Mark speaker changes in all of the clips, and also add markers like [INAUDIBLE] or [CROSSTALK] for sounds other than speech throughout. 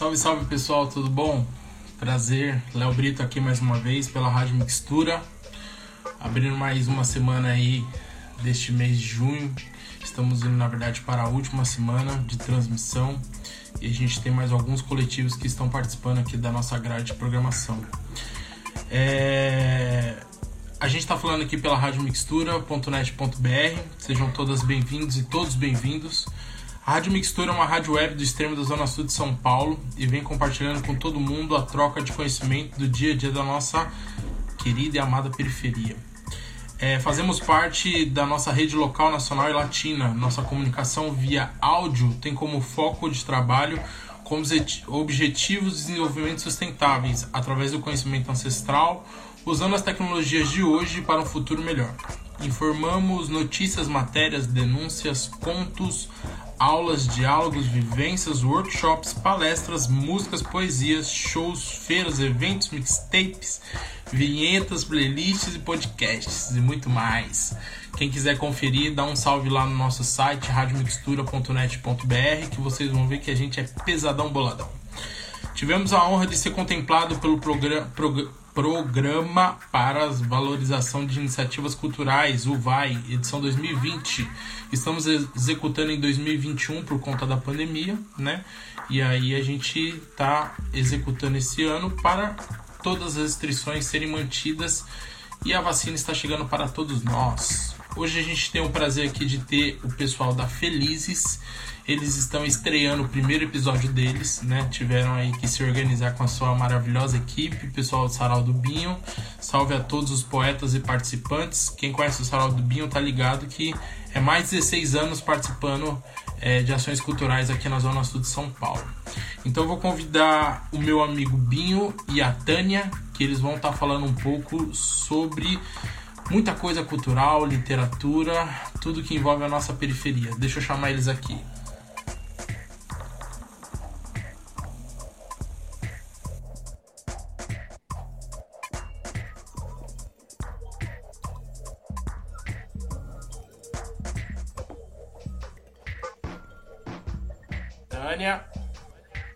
Speaker 1: Salve, salve pessoal, tudo bom? Prazer, Léo Brito aqui mais uma vez pela Rádio Mixtura, abrindo mais uma semana aí deste mês de junho. Estamos indo, na verdade, para a última semana de transmissão e a gente tem mais alguns coletivos que estão participando aqui da nossa grade de programação. É... A gente está falando aqui pela radiomixtura.net.br. Sejam todas bem-vindos e todos bem-vindos. A Rádio Mixtura é uma rádio web do extremo da Zona Sul de São Paulo e vem compartilhando com todo mundo a troca de conhecimento do dia a dia da nossa querida e amada periferia. É, fazemos parte da nossa rede local, nacional e latina. Nossa comunicação via áudio tem como foco de trabalho como objetivos de desenvolvimento sustentáveis através do conhecimento ancestral, usando as tecnologias de hoje para um futuro melhor. Informamos notícias, matérias, denúncias, contos, aulas, diálogos, vivências, workshops, palestras, músicas, poesias, shows, feiras, eventos, mixtapes, vinhetas, playlists e podcasts e muito mais. Quem quiser conferir, dá um salve lá no nosso site radiomixtura.net.br que vocês vão ver que a gente é pesadão boladão. Tivemos a honra de ser contemplado pelo programa, prog Programa para Valorização de Iniciativas Culturais, o VAI, edição 2020. Estamos executando em 2021 por conta da pandemia, né? E aí a gente está executando esse ano para todas as restrições serem mantidas e a vacina está chegando para todos nós. Hoje a gente tem o prazer aqui de ter o pessoal da Felizes eles estão estreando o primeiro episódio deles, né? Tiveram aí que se organizar com a sua maravilhosa equipe, pessoal do Sarau do Binho. Salve a todos os poetas e participantes. Quem conhece o Sarau do Binho tá ligado que é mais de 16 anos participando é, de ações culturais aqui na Zona Sul de São Paulo. Então eu vou convidar o meu amigo Binho e a Tânia, que eles vão estar tá falando um pouco sobre muita coisa cultural, literatura, tudo que envolve a nossa periferia. Deixa eu chamar eles aqui.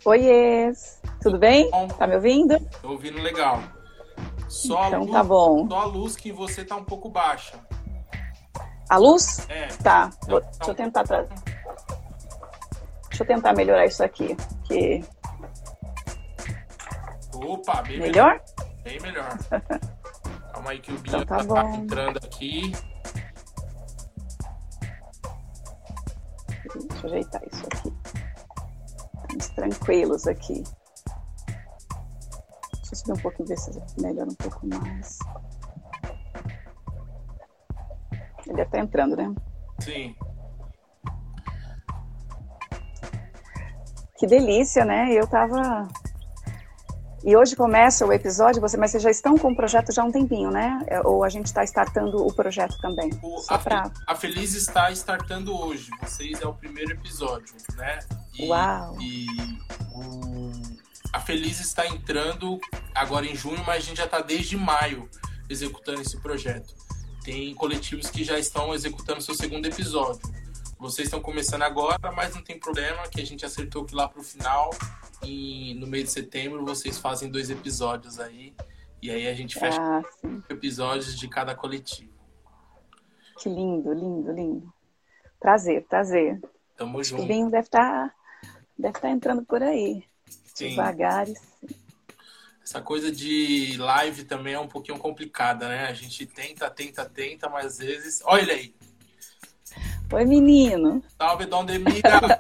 Speaker 2: Oiês, tudo bem? Bom, tá me ouvindo?
Speaker 1: Tô ouvindo legal. Só
Speaker 2: então luz, tá bom.
Speaker 1: Só a luz que você tá um pouco baixa.
Speaker 2: A luz?
Speaker 1: É.
Speaker 2: Tá, Vou, tá deixa eu tentar trazer. Deixa eu tentar melhorar isso aqui. Que...
Speaker 1: Opa, bem
Speaker 2: melhor.
Speaker 1: melhor. Bem melhor. [LAUGHS] Calma aí que o Binho
Speaker 2: então tá, tá
Speaker 1: entrando aqui.
Speaker 2: Deixa eu ajeitar isso aqui. Estamos tranquilos aqui. Deixa eu subir um pouquinho, ver se melhora um pouco mais. Ele está entrando, né?
Speaker 1: Sim.
Speaker 2: Que delícia, né? Eu tava. E hoje começa o episódio, você, mas vocês já estão com o projeto já há um tempinho, né? É, ou a gente está startando o projeto também?
Speaker 1: O, a, pra... a, Feliz está startando hoje. Vocês é o primeiro episódio, né?
Speaker 2: E, Uau!
Speaker 1: E o, a Feliz está entrando agora em junho, mas a gente já está desde maio executando esse projeto. Tem coletivos que já estão executando seu segundo episódio. Vocês estão começando agora, mas não tem problema, que a gente acertou que lá pro final, e no meio de setembro, vocês fazem dois episódios aí. E aí a gente fecha ah, episódios de cada coletivo.
Speaker 2: Que lindo, lindo, lindo. Prazer, prazer.
Speaker 1: Tamo junto.
Speaker 2: O Binho deve estar tá, deve tá entrando por aí. Sim. Devagar sim.
Speaker 1: Essa coisa de live também é um pouquinho complicada, né? A gente tenta, tenta, tenta, mas às vezes. Olha ele aí!
Speaker 2: Oi, menino.
Speaker 1: Salve, Dom Demira. [LAUGHS]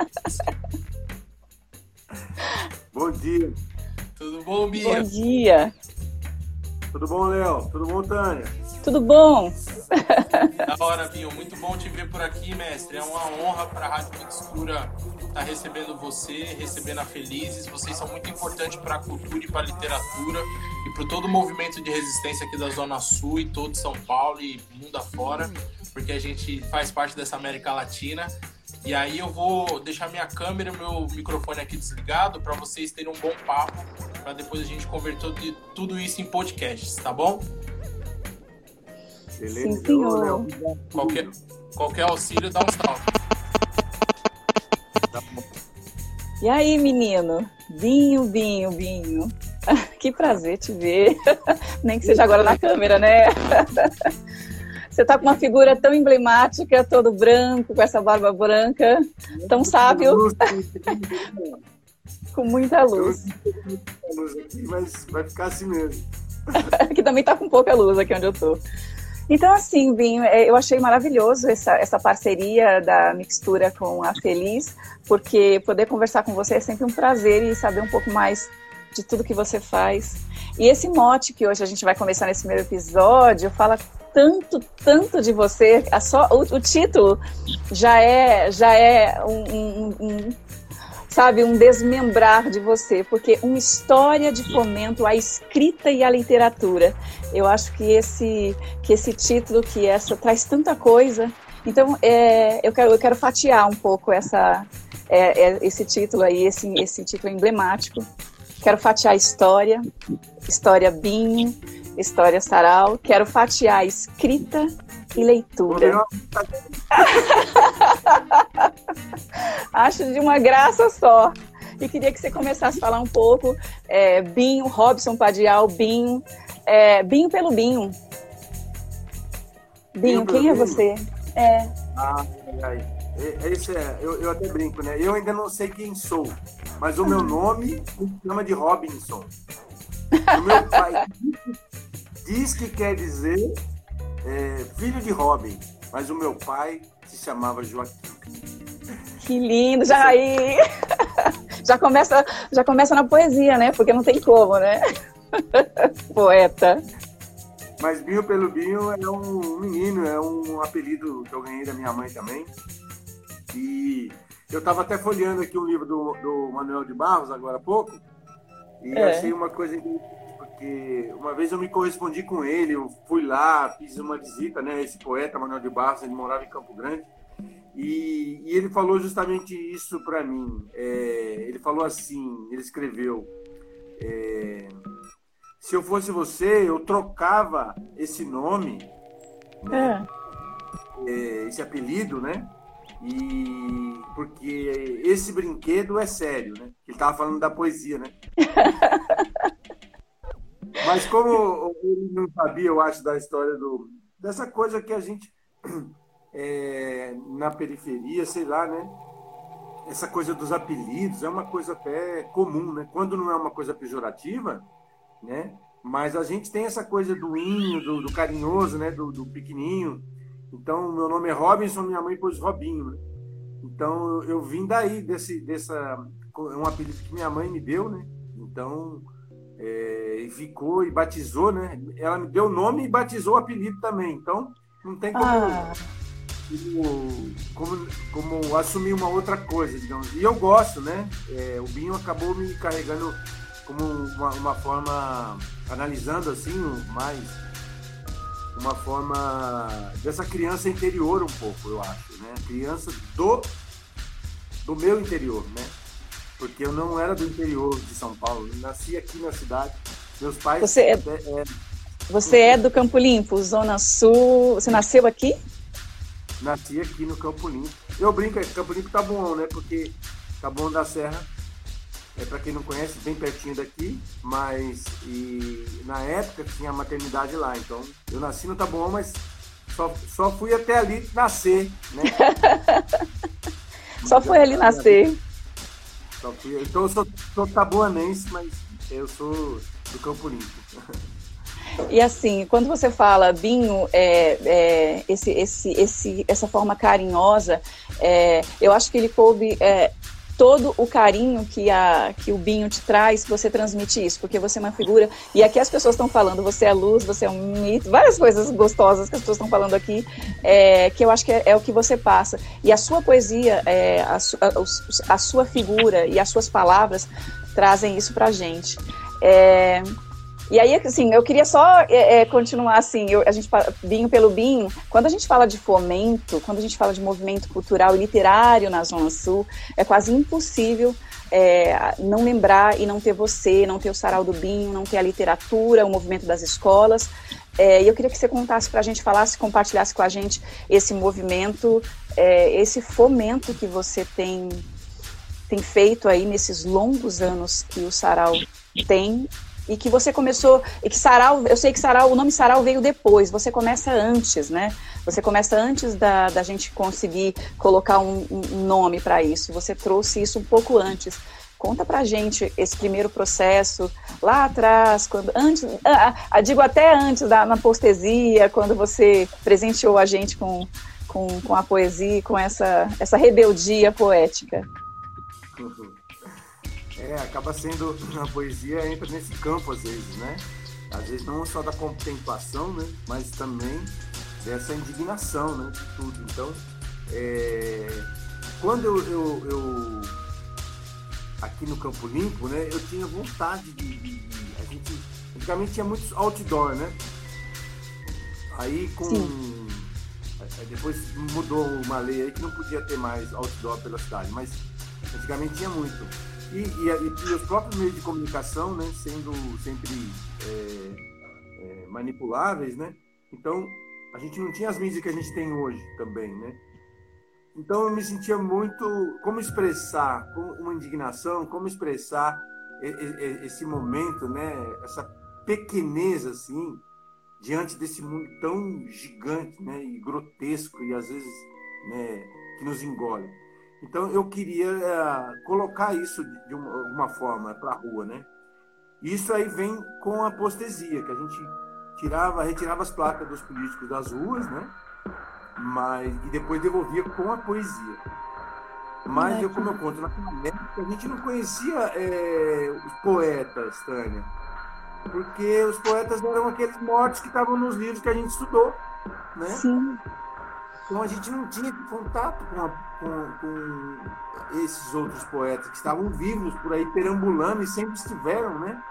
Speaker 3: bom dia.
Speaker 1: Tudo bom, Bia?
Speaker 2: Bom dia.
Speaker 3: Tudo bom, Léo? Tudo bom, Tânia?
Speaker 2: Tudo bom?
Speaker 1: Da hora, Binho. Muito bom te ver por aqui, mestre. É uma honra para a Rádio Mixtura estar tá recebendo você, recebendo a Felizes. Vocês são muito importantes para a cultura e para a literatura e para todo o movimento de resistência aqui da Zona Sul e todo São Paulo e mundo afora porque a gente faz parte dessa América Latina. E aí eu vou deixar minha câmera, meu microfone aqui desligado para vocês terem um bom papo, para depois a gente converter tudo isso em podcasts, tá bom?
Speaker 3: Beleza. Sim,
Speaker 2: senhor.
Speaker 1: Qualquer, qualquer auxílio dá um salve.
Speaker 2: E aí, menino? Binho, Binho, Binho. [LAUGHS] Que prazer te ver. [LAUGHS] Nem que seja agora na câmera, né? [LAUGHS] Você tá com uma figura tão emblemática, todo branco, com essa barba branca, tão sábio. com muita luz.
Speaker 4: Mas vai ficar assim mesmo.
Speaker 2: que também tá com pouca luz aqui onde eu tô. Então, assim, Vinho, é, eu achei maravilhoso essa, essa parceria da Mixtura com a Feliz, porque poder conversar com você é sempre um prazer e saber um pouco mais de tudo que você faz. E esse mote que hoje a gente vai começar nesse primeiro episódio fala tanto, tanto de você. A só, o, o título já é, já é um, um, um sabe, um desmembrar de você, porque uma história de fomento à escrita e à literatura. Eu acho que esse, que esse título, que essa traz tanta coisa. Então, é, eu, quero, eu quero fatiar um pouco essa, é, é, esse título aí, esse, esse título emblemático. Quero fatiar história, história Binho, história Sarau. Quero fatiar a escrita e leitura. [LAUGHS] Acho de uma graça só. E queria que você começasse a falar um pouco, é, Binho, Robson Padial, Binho, é, Binho pelo Binho. Binho, quem é você?
Speaker 4: É. Ah, ai, esse é, eu, eu até brinco, né? Eu ainda não sei quem sou, mas o meu [LAUGHS] nome me chama de Robinson. O meu pai [LAUGHS] diz que quer dizer é, filho de Robin, mas o meu pai se chamava Joaquim.
Speaker 2: Que lindo, já aí. [LAUGHS] Já começa, já começa na poesia, né? Porque não tem como, né? [LAUGHS] Poeta.
Speaker 4: Mas Binho pelo Binho é um menino, é um apelido que eu ganhei da minha mãe também. E eu estava até folheando aqui um livro do, do Manuel de Barros agora há pouco e é. achei uma coisa porque uma vez eu me correspondi com ele, eu fui lá, fiz uma visita, né? Esse poeta Manuel de Barros, ele morava em Campo Grande, e, e ele falou justamente isso para mim. É, ele falou assim, ele escreveu: é, se eu fosse você, eu trocava esse nome, né? é. é esse apelido, né? E porque esse brinquedo é sério, né? Ele estava falando da poesia, né? [LAUGHS] Mas como ele não sabia, eu acho, da história do, dessa coisa que a gente [CLEARS THROAT] é, na periferia, sei lá, né? Essa coisa dos apelidos é uma coisa até comum, né? Quando não é uma coisa pejorativa, né? Mas a gente tem essa coisa do inho, do, do carinhoso, né? Do, do, pequenininho. Então, meu nome é Robinson, minha mãe pôs Robinho, né? Então, eu, eu vim daí, desse, dessa... um apelido que minha mãe me deu, né? Então, é, e ficou e batizou, né? Ela me deu o nome e batizou o apelido também. Então, não tem como, ah. como, como, como, assumir uma outra coisa, digamos. E eu gosto, né? É, o Binho acabou me carregando como uma, uma forma, analisando assim, mais uma forma dessa criança interior um pouco, eu acho, né? Criança do do meu interior, né? Porque eu não era do interior de São Paulo, eu nasci aqui na cidade. Meus pais.
Speaker 2: Você é, é, você é do Campo Limpo, Zona Sul. Você nasceu aqui?
Speaker 4: Nasci aqui no Campo Limpo. Eu brinco, Campo Limpo tá bom, né? Porque tá bom da Serra é para quem não conhece, bem pertinho daqui, mas e na época tinha a maternidade lá, então eu nasci no Taboão, mas só, só fui até ali nascer, né? [LAUGHS]
Speaker 2: só foi ali nascer.
Speaker 4: Então eu sou, sou tabuanense, mas eu sou do Campo Limpo.
Speaker 2: E assim, quando você fala Binho, é, é, esse, esse, esse, essa forma carinhosa, é, eu acho que ele coube é, todo o carinho que, a, que o Binho te traz, você transmite isso, porque você é uma figura. E aqui as pessoas estão falando, você é luz, você é um mito, várias coisas gostosas que as pessoas estão falando aqui, é, que eu acho que é, é, o que você passa. E a sua poesia, é, a, a, a, sua figura e as suas palavras trazem isso pra gente. E aí, assim, eu queria só é, é, continuar assim, eu, a gente binho pelo binho. Quando a gente fala de fomento, quando a gente fala de movimento cultural e literário na Zona Sul, é quase impossível é, não lembrar e não ter você, não ter o Sarau do Binho, não ter a literatura, o movimento das escolas. É, e eu queria que você contasse para a gente, falasse, compartilhasse com a gente esse movimento, é, esse fomento que você tem tem feito aí nesses longos anos que o Sarau tem e que você começou, e que Sarau, eu sei que Sarau, o nome Sarau veio depois, você começa antes, né? Você começa antes da, da gente conseguir colocar um, um nome para isso, você trouxe isso um pouco antes. Conta pra gente esse primeiro processo lá atrás, quando antes, ah, ah, digo até antes da na postesia, quando você presenteou a gente com, com, com a poesia, com essa, essa rebeldia poética.
Speaker 4: É, acaba sendo a poesia entra nesse campo às vezes, né? Às vezes não só da contemplação, né? Mas também dessa indignação, né? De tudo. Então, é... quando eu, eu, eu, aqui no Campo Limpo, né? Eu tinha vontade de, de, a gente antigamente tinha muitos outdoor, né? Aí com Sim. depois mudou uma lei aí que não podia ter mais outdoor pela cidade, mas antigamente tinha muito. E, e, e, os próprios meios de comunicação, né, sendo sempre é, é, manipuláveis, né? Então, a gente não tinha as mídias que a gente tem hoje também, né? Então, eu me sentia muito... Como expressar uma indignação, como expressar esse momento, né? Essa pequeneza, assim, diante desse mundo tão gigante, né? E grotesco e, às vezes, né? Que nos engole. Então eu queria uh, colocar isso de uma, alguma forma para a rua, né? Isso aí vem com a postesia, que a gente tirava, retirava as placas dos políticos das ruas, né? Mas e depois devolvia com a poesia. Mas eu, como eu conto, naquela época a gente não conhecia é, os poetas, Tânia. Porque os poetas eram aqueles mortos que estavam nos livros que a gente estudou, né?
Speaker 2: Sim.
Speaker 4: Então a gente não tinha contato com, a, com, com, esses outros poetas que estavam vivos por aí perambulando e sempre estiveram, né?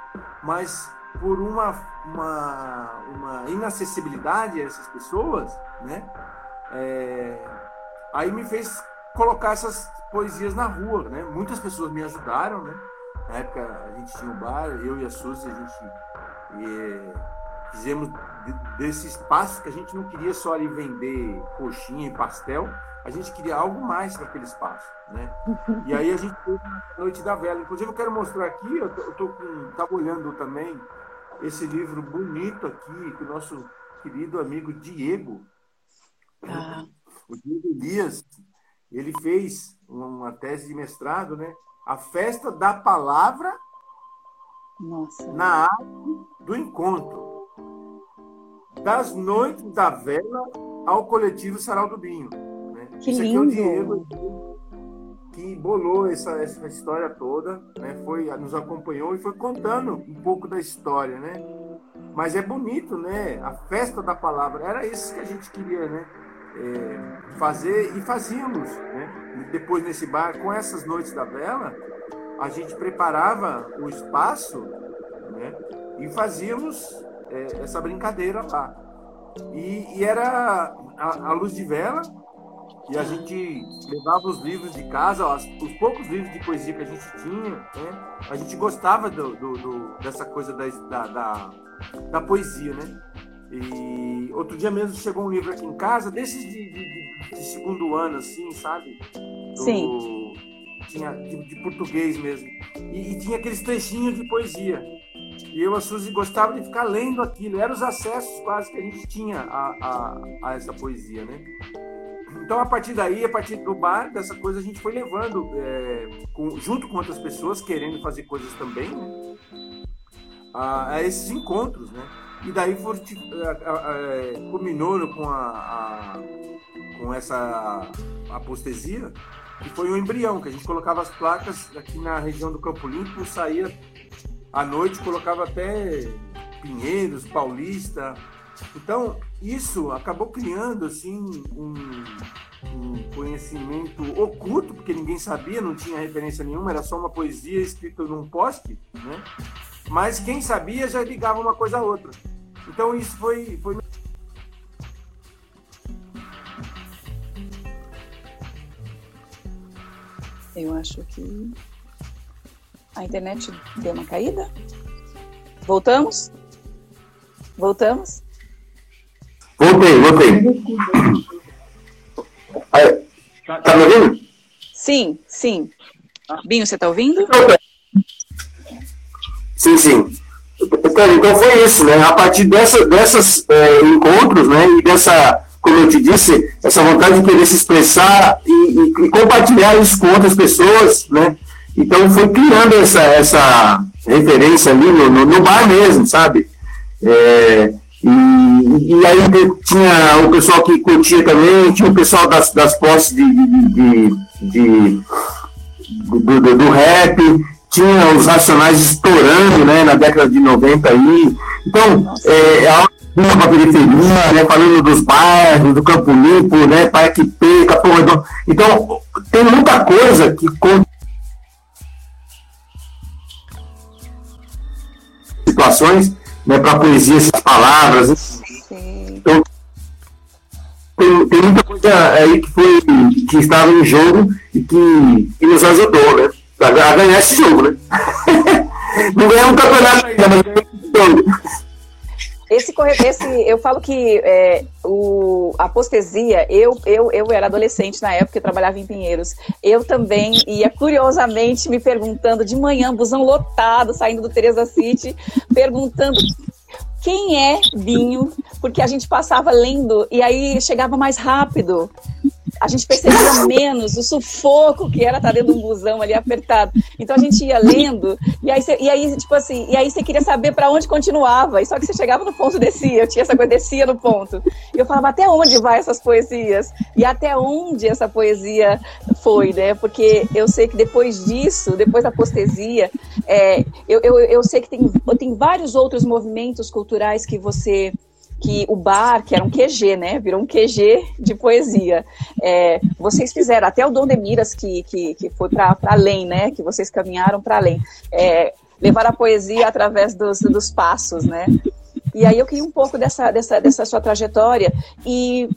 Speaker 4: Mas por uma, uma, uma inacessibilidade a essas pessoas, né? É, aí me fez colocar essas poesias na rua, né? Muitas pessoas me ajudaram, né? Na época a gente tinha um bar, eu e a Suzy, a gente e, fizemos desse espaço que a gente não queria só ali vender coxinha e pastel, a gente queria algo mais para aquele espaço, né? E aí a gente fez a Noite da Vela. Inclusive eu quero mostrar aqui, eu tô, eu tô com, tava olhando também esse livro bonito aqui que o nosso querido amigo Diego, ah. o Diego Elias, ele fez uma tese de mestrado, né? A festa da palavra
Speaker 2: Nossa.
Speaker 4: na arte do encontro das noites da vela ao coletivo Sarau do Binho. Né?
Speaker 2: Que Isso lindo.
Speaker 4: aqui é o Diego que bolou essa, essa história toda, né? Foi, nos acompanhou e foi contando um pouco da história, né? Mas é bonito, né? A festa da palavra, era isso que a gente queria, né? É, fazer e fazíamos, né? Depois nesse bar, com essas noites da vela, a gente preparava o espaço, né? E fazíamos é, essa brincadeira lá. E, e era a, a, luz de vela, e a gente levava os livros de casa, ó, os poucos livros de poesia que a gente tinha, né? a gente gostava do, do, do, dessa coisa da, da, da, da, poesia, né? E outro dia mesmo chegou um livro aqui em casa, desses de, de, de segundo ano, assim, sabe?
Speaker 2: Do, Sim.
Speaker 4: Tinha, de, de português mesmo. E, e tinha aqueles trechinhos de poesia. E eu, a Suzy, gostava de ficar lendo aquilo. Eram os acessos quase que a gente tinha a, a, a essa poesia, né? Então, a partir daí, a partir do bar, dessa coisa, a gente foi levando, é, com, junto com outras pessoas, querendo fazer coisas também, né? a, a, esses encontros, né? E daí for, é, culminou com, a, com essa apostesia, que foi o um embrião, que a gente colocava as placas aqui na região do Campo Limpo, saía à noite colocava até Pinheiros, Paulista. Então, isso acabou criando assim um, um, conhecimento oculto, porque ninguém sabia, não tinha referência nenhuma, era só uma poesia escrita num poste, né? Mas quem sabia já ligava uma coisa a outra. Então isso foi, foi
Speaker 2: Eu acho que a internet deu uma caída? Voltamos? Voltamos?
Speaker 5: Voltei, voltei. Tá, tá me ouvindo?
Speaker 2: Sim, sim. Binho, você está ouvindo?
Speaker 4: Sim, sim. Então foi isso, né? A partir dessa, desses é, encontros, né? E dessa, como eu te disse, essa vontade de querer se expressar e, e, e compartilhar isso com outras pessoas, né? Então foi criando essa, essa referência ali no, no, no bar mesmo, sabe? É, e, e, aí tinha o pessoal que curtia também, tinha o pessoal das, das posses de, de, de, do, do, do, rap, tinha os Racionais estourando né, na década de 90 aí. Então, é, para a periferia, né, falando dos bairros, do Campo Limpo, né, Parque P, Capão Redondo. Então, tem muita coisa que situações né, para poesia essas palavras. Então, tem, tem, muita coisa aí que, foi, que estava em jogo e que, que nos ajudou né, a, ganhar esse jogo. Né? [LAUGHS] Não ganhamos um campeonato ainda, mas ganhamos um jogo.
Speaker 2: Esse, esse, eu falo que é, o, a postesia, eu, eu, eu era adolescente na época, eu trabalhava em Pinheiros. Eu também ia curiosamente me perguntando de manhã, busão lotado, saindo do Teresa City, perguntando quem é vinho, porque a gente passava lendo e aí chegava mais rápido a gente percebia menos o sufoco que era estar dentro de um busão ali apertado. Então a gente ia lendo, e aí, cê, e aí tipo assim, e aí você queria saber para onde continuava, e só que você chegava no ponto descia, eu tinha essa coisa, descia no ponto. E eu falava, até onde vai essas poesias? E até onde essa poesia foi, né? Porque eu sei que depois disso, depois da postesia, é, eu, eu, eu sei que tem, tem vários outros movimentos culturais que você que o bar, que era um QG, né, virou um QG de poesia. É, vocês fizeram, até o Dom de Miras, que, que, que foi para além, né, que vocês caminharam para além, é, levar a poesia através dos, dos passos, né. E aí eu queria um pouco dessa, dessa, dessa sua trajetória e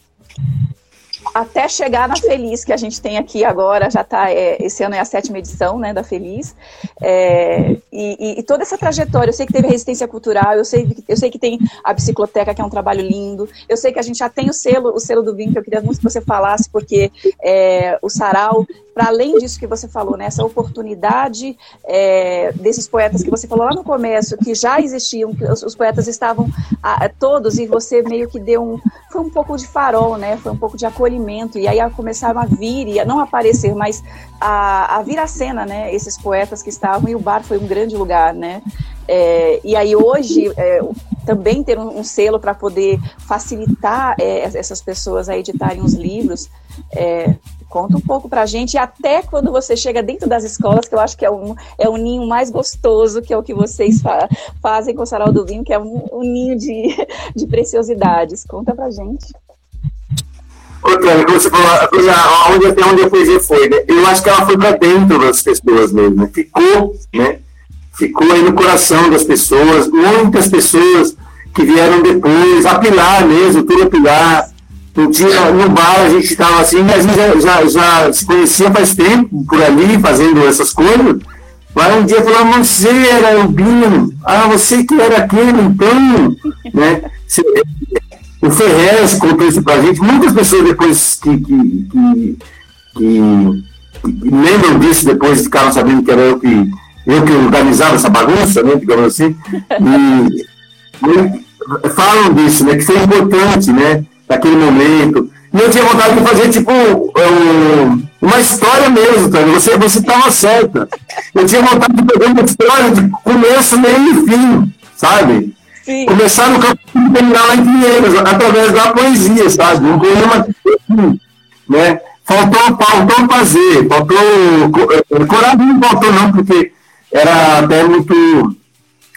Speaker 2: até chegar na Feliz, que a gente tem aqui agora, já está, é, esse ano é a sétima edição, né, da Feliz, é, e, e, toda essa trajetória, eu sei que teve resistência cultural, eu sei, eu sei que tem a bicicloteca, que é um trabalho lindo, eu sei que a gente já tem o selo, o selo do vinho, que eu queria muito que você falasse, porque é, o Sarau para além disso que você falou, né, essa oportunidade é, desses poetas que você falou lá no começo, que já existiam, que os, os poetas estavam a, todos e você meio que deu um, foi um pouco de farol, né, foi um pouco de acolhimento e aí começaram a vir e a não aparecer, mas a, a vir à cena, né, esses poetas que estavam e o bar foi um grande lugar, né, é, e aí hoje é, também ter um, um selo para poder facilitar é, essas pessoas a editarem os livros é, Conta um pouco pra gente, até quando você chega dentro das escolas, que eu acho que é um, é um ninho mais gostoso, que é o que vocês fa fazem com o Sarau do Vinho, que é um, um ninho de, de preciosidades. Conta pra gente.
Speaker 4: Ô, Tânia, como você falou, onde, até onde a poesia foi, né? Eu acho que ela foi para dentro das pessoas mesmo, né? ficou, né? Ficou aí no coração das pessoas, muitas pessoas que vieram depois, a Pilar mesmo, tudo a Pilar, dia, no bar a gente estava assim, a gente já, já, já, se conhecia faz tempo por ali, fazendo essas coisas. Mas um dia falou, você era o Bino, ah, você que era aquele, então, né? O Ferrez contou isso pra gente, muitas pessoas depois que, que, que, que, que lembram disso, depois ficaram sabendo que era eu que, eu que organizava essa bagunça, né, digamos assim, e, e falam disso, né, que foi importante, né, naquele momento. E eu tinha vontade de fazer, tipo, um, uma história mesmo, tá? Você, você estava certa. Eu tinha vontade de fazer uma história de começo, meio e fim, sabe? Sim. Começar no campo e terminar lá em Pinheiros, através da poesia, sabe? Um poema né? Faltou, faltou fazer, faltou. Eh, coragem não faltou, não, porque era até muito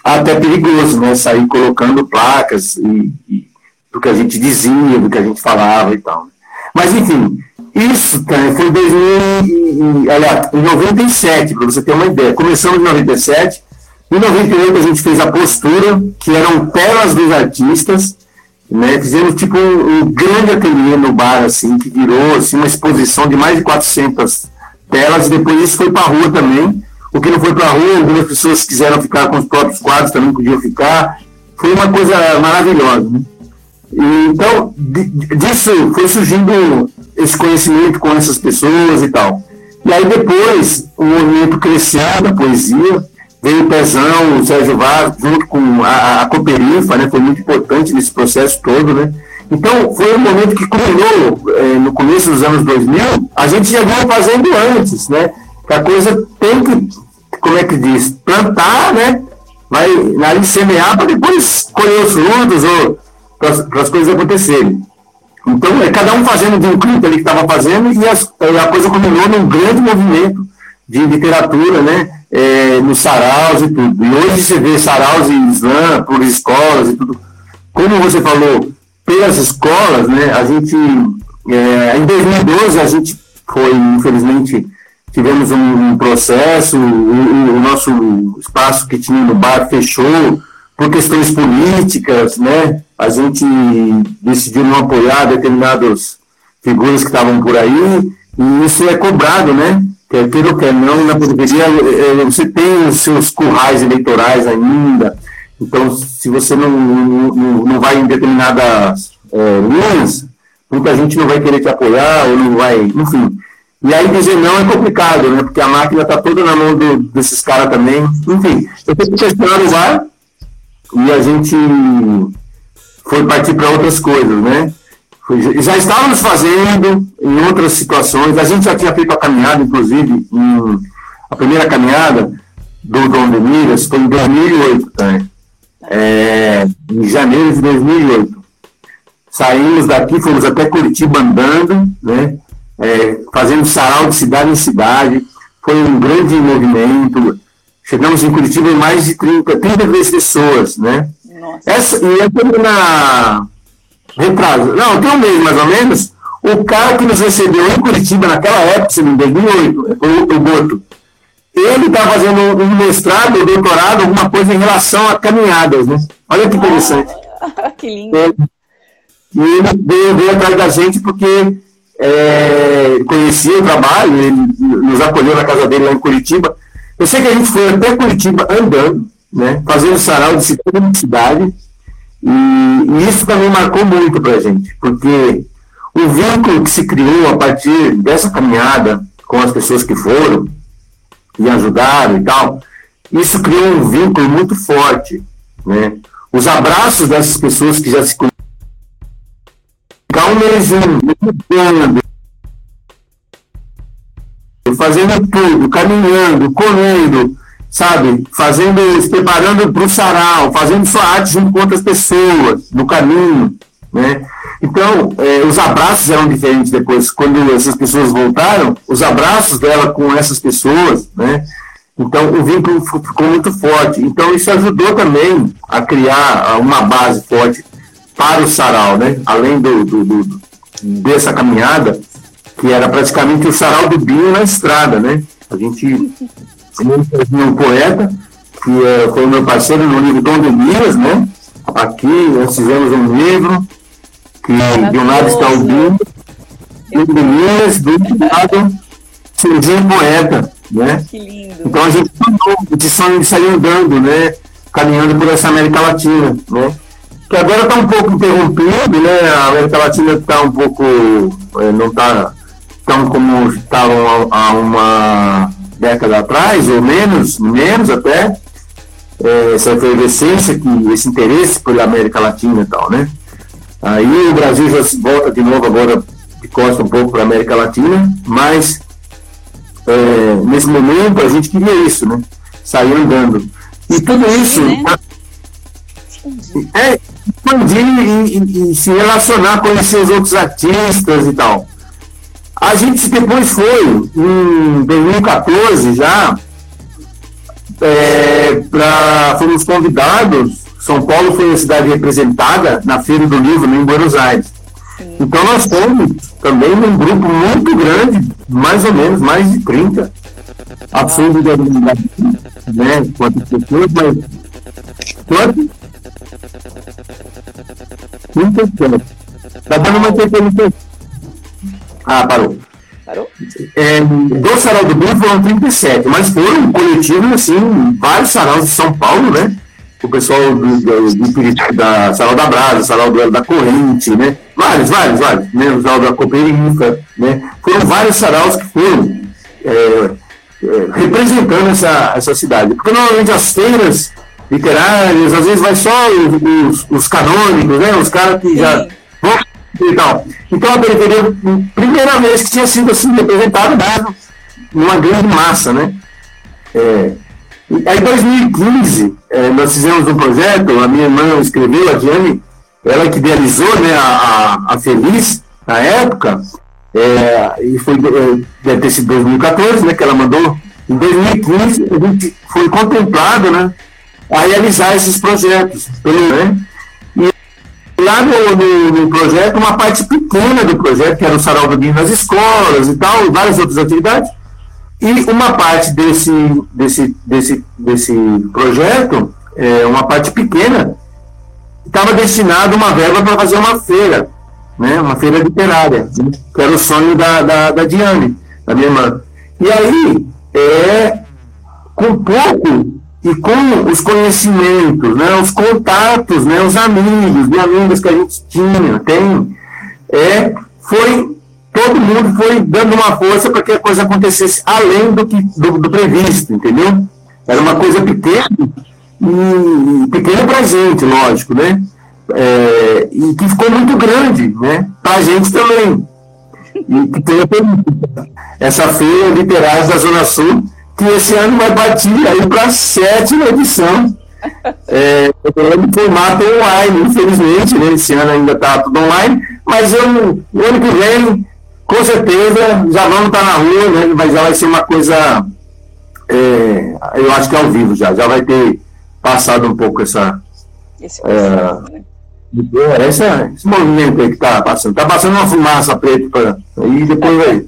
Speaker 4: até perigoso, né? Sair colocando placas e, e do que a gente dizia, do que a gente falava e tal. Mas, enfim, isso cara, foi em 2000, aliás, em 97, para você ter uma ideia. Começamos em 97, em 98 a gente fez a postura, que eram telas dos artistas, né? Fizemos tipo um, um, grande ateliê no bar, assim, que virou assim, uma exposição de mais de 400 telas, e depois isso foi para a rua também. O que não foi para a rua, algumas pessoas quiseram ficar com os próprios quadros, também podiam ficar. Foi uma coisa maravilhosa, né? Então, disso foi surgindo esse conhecimento com essas pessoas e tal. E aí depois o movimento cresceu da poesia, veio o Pezão, o Sérgio Vaz, junto com a, a Cooperifa, né, foi muito importante nesse processo todo, né. Então, foi um momento que culminou é, no começo dos anos 2000, a gente já vinha fazendo antes, né, que a coisa tem que, como é que diz, plantar, né, vai ali semear para depois colher os frutos ou para as coisas acontecerem. Então, é cada um fazendo de um clipe ali que estava fazendo e as, a coisa culminou num grande movimento de literatura, né? É, nos saraus e tudo. E hoje você vê saraus em slam, por escolas e tudo. Como você falou, pelas escolas, né? A gente, é, em 2012, a gente foi, infelizmente, tivemos um, um processo, o, o, nosso espaço que tinha no bar fechou por questões políticas, né? A gente decidiu não apoiar determinadas figuras que estavam por aí, e isso é cobrado, né? Quer queira ou quer não, na periferia é, você tem os seus currais eleitorais ainda, então se você não, não, não vai em determinadas é, linhas, muita gente não vai querer te apoiar, ou não vai, enfim. E aí dizer não é complicado, né? Porque a máquina está toda na mão do, desses caras também. Enfim, eu tenho que VAR e a gente foi partir para outras coisas, né? Já estávamos fazendo em outras situações, a gente já tinha feito a caminhada, inclusive, em, a primeira caminhada do Dom de Miras foi em 2008, né? é, em janeiro de 2008. Saímos daqui, fomos até Curitiba andando, né? É, fazendo sarau de cidade em cidade, foi um grande movimento. Chegamos em Curitiba em mais de 30, 30 pessoas, né? Nossa. Essa, e eu na retraso. Não, tem um mês mais ou menos. O cara que nos recebeu em Curitiba naquela época, em 2008, o, o Boto, ele está fazendo um mestrado, um doutorado, alguma coisa em relação a caminhadas, né? Olha que interessante.
Speaker 2: Ah, [LAUGHS] que lindo.
Speaker 4: É, e ele veio, veio, atrás da gente porque é, conhecia o trabalho, ele nos acolheu na casa dele lá em Curitiba. Eu sei que a gente foi até Curitiba andando, né, fazendo sarau de em cidade, e, e isso também marcou muito para a gente, porque o vínculo que se criou a partir dessa caminhada com as pessoas que foram e ajudaram e tal, isso criou um vínculo muito forte. Né? Os abraços dessas pessoas que já se conhecem, um mêsinho, fazendo tudo, caminhando, correndo, sabe, fazendo, se preparando para o sarau, fazendo sua arte junto com outras pessoas no caminho, né? Então, eh, os abraços eram diferentes depois. Quando essas pessoas voltaram, os abraços dela com essas pessoas, né? Então, o vínculo ficou muito forte. Então, isso ajudou também a criar uma base forte para o sarau, né? Além do, do, do dessa caminhada, que era praticamente o sarau do Binho na estrada, né? A gente um poeta, que é, foi meu parceiro no livro Dom de Miras, né? Aqui nós fizemos um livro que de um lado está o Dom de Miras, do outro lado surgiu um poeta, né? Que lindo. Então a gente esse sonho de sair andando, né? Caminhando por essa América Latina, né? Que agora está um pouco interrompido, né? A América Latina está um pouco, é, não está tão como estavam há uma década atrás, ou menos, menos até, é, essa efervescência, que, esse interesse pela América Latina e tal, né? Aí o Brasil já volta de novo agora de costa um pouco para a América Latina, mas é, nesse momento a gente queria isso, né? Sair andando. E tudo isso né? é expandir e, e, e, se relacionar, conhecer os outros artistas e tal. A gente depois foi, em 2014 já, é, pra, fomos convidados, São Paulo foi a cidade representada na Feira do Livro, em Buenos Aires. Então nós fomos também num grupo muito grande, mais ou menos, mais de 30. Absurdo de né? Quantas pessoas, mas. Quanto? 30 pessoas. Está dando uma interferência ah, parou. Parou? É, do Sarau do Bem foram 37, mas foram coletivos, assim, vários saraus de São Paulo, né? O pessoal do, do, do da Sarau da Brasa, Sarau do, da Corrente, né? Vários, vários, vários, né? O Sarau da Cooperifa, né? Foram vários saraus que foram. é, é, representando essa, essa cidade. Porque normalmente as feiras literárias, às vezes vai só os, os, os canônicos, né? Os caras que já vão e tal. Então a periferia, primeira vez que tinha sido assim representada né? numa grande massa, né? É, aí em 2015 é, nós fizemos um projeto, a minha irmã escreveu, a Diane, ela que idealizou né, a, a, a Feliz na época, é, e foi, é, deve ter sido 2014, né, que ela mandou. Em 2015 a gente foi contemplado, né, a realizar esses projetos. Né? Lá no, no, no, projeto, uma parte pequena do projeto, que era o sarau do nas escolas e tal, várias outras atividades, e uma parte desse, desse, desse, desse projeto, é, uma parte pequena, estava destinada uma verba para fazer uma feira, né, uma feira literária, né, que era o sonho da, da, da Diane, da minha irmã. E aí, é, com pouco e com os conhecimentos, né, os contatos, né, os amigos e amigas que a gente tinha, tem, é, foi todo mundo foi dando uma força para que a coisa acontecesse além do, que, do, do previsto, entendeu? Era uma coisa pequena e pequena para a gente, lógico, né? É, e que ficou muito grande, né? Para a gente também. E que tem essa feira literária da Zona Sul que esse ano vai partir aí para a sétima edição. [LAUGHS] É, em formato online, infelizmente, né? esse ano ainda está tudo online, mas eu, o ano que vem, com certeza, já vamos estar tá na rua, né? mas já vai ser uma coisa, é, eu acho que é ao vivo já, já vai ter passado um pouco essa. Esse é, né? É, esse, esse movimento aí que está passando. Está passando uma fumaça preta pra, e depois vai,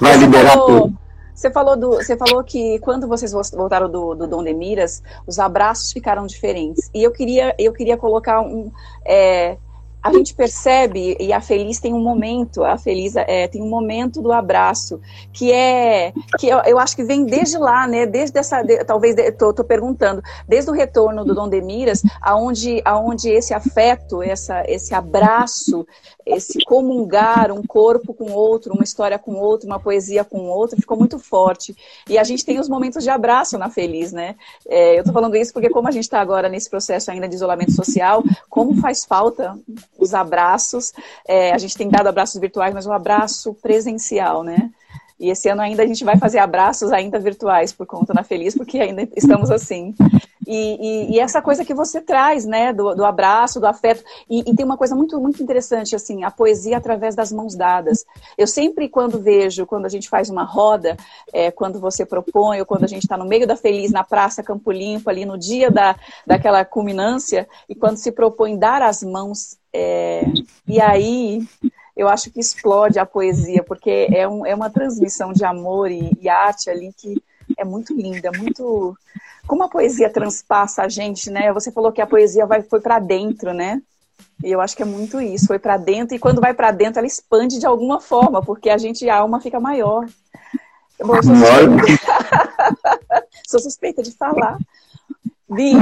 Speaker 4: vai liberar tudo.
Speaker 2: Você falou, do, você falou que quando vocês voltaram do, do Dom de Miras, os abraços ficaram diferentes. E eu queria, eu queria colocar um. É, a gente percebe, e a Feliz tem um momento, a Feliz é, tem um momento do abraço, que é, que eu, eu acho que vem desde lá, né, desde essa, de, talvez, estou perguntando, desde o retorno do Dom Demiras, aonde, aonde esse afeto, essa, esse abraço, esse comungar um corpo com outro, uma história com outro, uma poesia com outro, ficou muito forte. E a gente tem os momentos de abraço na Feliz, né? É, eu estou falando isso porque como a gente está agora nesse processo ainda de isolamento social, como faz falta os abraços. É, a gente tem dado abraços virtuais, mas o abraço presencial, né? E esse ano ainda a gente vai fazer abraços ainda virtuais por conta da Feliz, porque ainda estamos assim. E, e, e essa coisa que você traz, né, do, do abraço, do afeto. E, e, tem uma coisa muito, muito interessante, assim, a poesia através das mãos dadas. Eu sempre, quando vejo, quando a gente faz uma roda, é, quando você propõe, ou quando a gente está no meio da Feliz, na Praça Campo Limpo, ali no dia da, daquela culminância, e quando se propõe dar as mãos, é, e aí eu acho que explode a poesia, porque é, um, é uma transmissão de amor e, e, arte ali que é muito linda, muito. Como a poesia transpassa a gente, né? Você falou que a poesia vai, foi para dentro, né? E eu acho que é muito isso, foi para dentro, e quando vai para dentro, ela expande de alguma forma, porque a gente, a alma fica maior. Bom, eu sou, suspeita... [LAUGHS] sou suspeita de falar. Vim,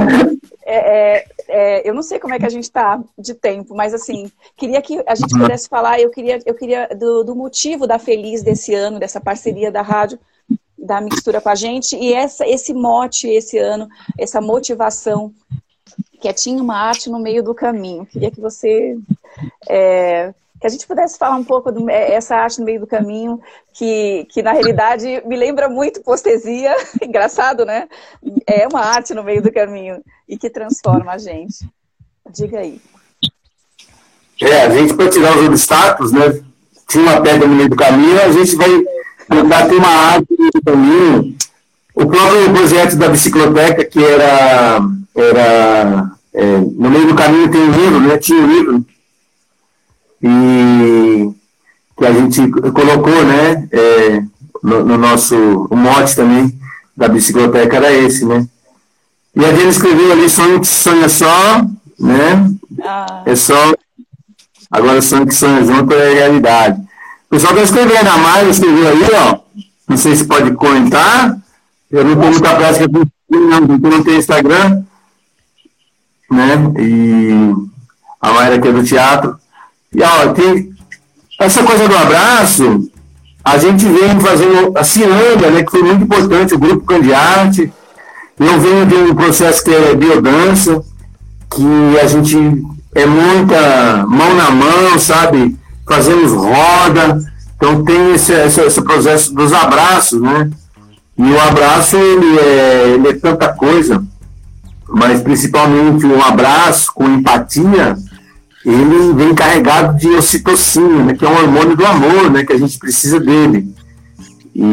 Speaker 2: é, é, é, eu não sei como é que a gente está de tempo, mas assim, queria que a gente pudesse falar, eu queria, eu queria do, do, motivo da Feliz desse ano, dessa parceria da rádio, da mistura com a gente, e essa, esse mote esse ano, essa motivação, que é tinha uma arte no meio do caminho. Queria que você é, que a gente pudesse falar um pouco dessa arte no meio do caminho, que, que na realidade me lembra muito postesia, [LAUGHS] engraçado, né? É uma arte no meio do caminho e que transforma a gente. Diga aí.
Speaker 4: É, a gente para tirar os obstáculos, né? Tinha uma pedra no meio do caminho, a gente vai tentar ter uma arte no meio do caminho. O próprio projeto da bicicloteca, que era, era é, no meio do caminho tem um livro, né? Tinha um livro e que a gente colocou, né, é, no, no, nosso mote também da bicicloteca era esse, né? E a gente escreveu ali sonho que sonha só, né? Ah. É só agora sonho que sonha junto é realidade. O pessoal está escrevendo, a Maia escreveu aí, ó. Não sei se pode comentar. Eu não tenho muita prática, não, não tem Instagram, né? E a Maia aqui é do teatro. E ó, tem essa coisa do abraço, a gente vem fazendo a ciranda, né, que foi muito importante, o grupo Candiarte. Eu venho de um processo que é biodança, que a gente é muita mão na mão, sabe? Fazemos roda. Então tem esse, esse, esse processo dos abraços, né? E o abraço, ele é, ele é tanta coisa, mas principalmente um abraço com empatia, ele vem carregado de ocitocina, né, que é um hormônio do amor, né, que a gente precisa dele. E,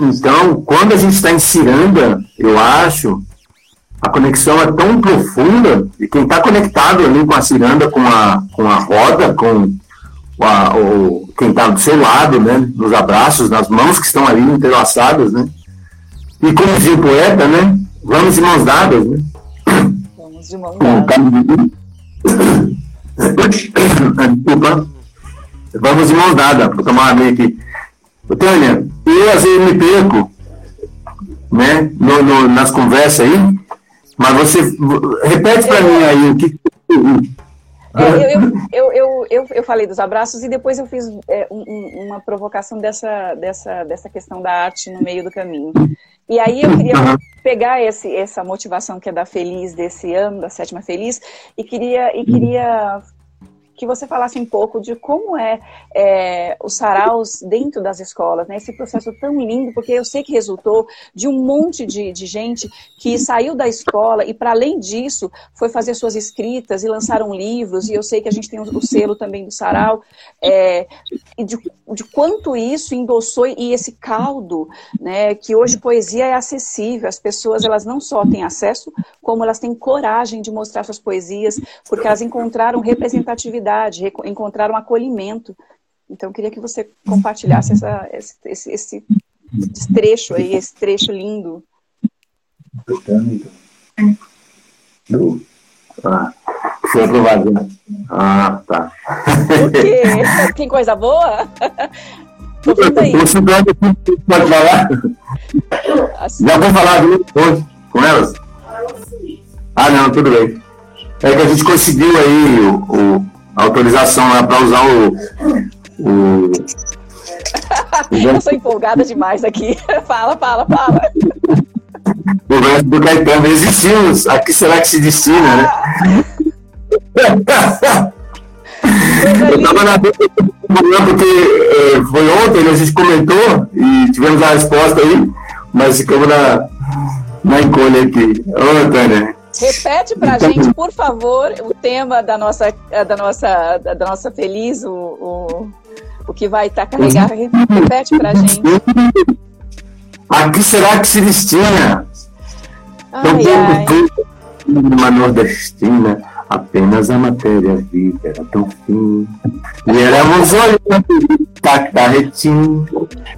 Speaker 4: então, quando a gente está em ciranda, eu acho, a conexão é tão profunda, e quem está conectado ali com a ciranda, com a, com a roda, com a, o, quem está do seu lado, né, nos abraços, nas mãos que estão ali entrelaçadas, né, e como dizia o poeta, né? Vamos de mãos dadas, né?
Speaker 2: Vamos de mãos dadas. [COUGHS]
Speaker 4: Desculpa. Vamos de mãos dadas, vou tomar uma aqui. Tânia, eu às vezes me perco, né? No, no, nas conversas aí, mas você repete para mim aí o que.
Speaker 2: É, eu, eu, eu, eu, falei dos abraços e depois eu fiz é, um, uma provocação dessa, dessa, dessa questão da arte no meio do caminho. E aí eu queria pegar esse, essa motivação que é da Feliz desse ano, da Sétima Feliz, e queria, e queria que você falasse um pouco de como é, é os saraus dentro das escolas, né? Esse processo tão lindo, porque eu sei que resultou de um monte de, de gente que saiu da escola e, para além disso, foi fazer suas escritas e lançaram livros, e eu sei que a gente tem o, selo também do sarau, é, e de, de quanto isso endossou e esse caldo, né? Que hoje poesia é acessível, as pessoas elas não só têm acesso, como elas têm coragem de mostrar suas poesias, porque elas encontraram representatividade encontrar um acolhimento. Então, eu queria que você compartilhasse essa, esse, esse, esse trecho aí, esse trecho lindo.
Speaker 4: Ah, foi aprovado. Né? Ah, tá.
Speaker 2: O quê? [LAUGHS] Tem coisa boa? Aí.
Speaker 4: Pode falar? Assim. Já vou falar viu, hoje com elas? Ah, não, tudo bem. É que a gente conseguiu aí o, o autorização lá para usar o. o... [LAUGHS]
Speaker 2: Eu sou empolgada demais aqui. [LAUGHS] fala, fala, fala.
Speaker 4: O verso do Caetano, existimos, aqui será que se destina, né? Eu tava na porque é, foi ontem, a gente comentou e tivemos a resposta aí, mas ficamos na, na encolha aqui. Ô, Tânia,
Speaker 2: Repete para a então, gente, por favor, o tema da nossa, da nossa, da nossa feliz, o, o, o que vai estar tá carregado. Repete para a gente.
Speaker 4: Aqui será que se destina? Ai, ai. Uma nordestina apenas a matéria viva era tão fina. E éramos olhando tacta retinho,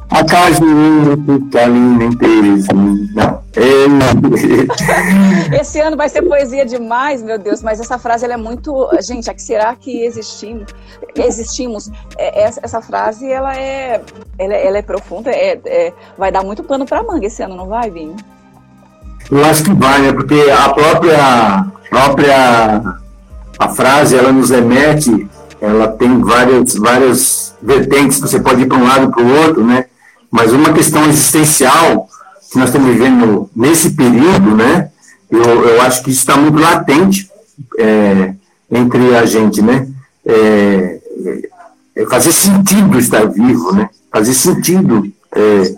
Speaker 4: a casinha Tutalina em Terezinha.
Speaker 2: Esse ano vai ser poesia demais, meu Deus, mas essa frase ela é muito. Gente, a que será que existimos? Existimos. É, essa, essa, frase ela é, ela, ela é profunda, é, é, vai dar muito pano para manga esse ano, não vai, Vinho?
Speaker 4: Eu acho que vai, né? Porque a própria, própria a frase ela nos remete, ela tem várias, várias vertentes, você pode ir para um lado para o outro, né? Mas uma questão existencial que nós estamos vivendo nesse período, né? Eu, eu acho que isso está muito latente é, entre a gente, né? É, é fazer sentido estar vivo, né? Fazer sentido é,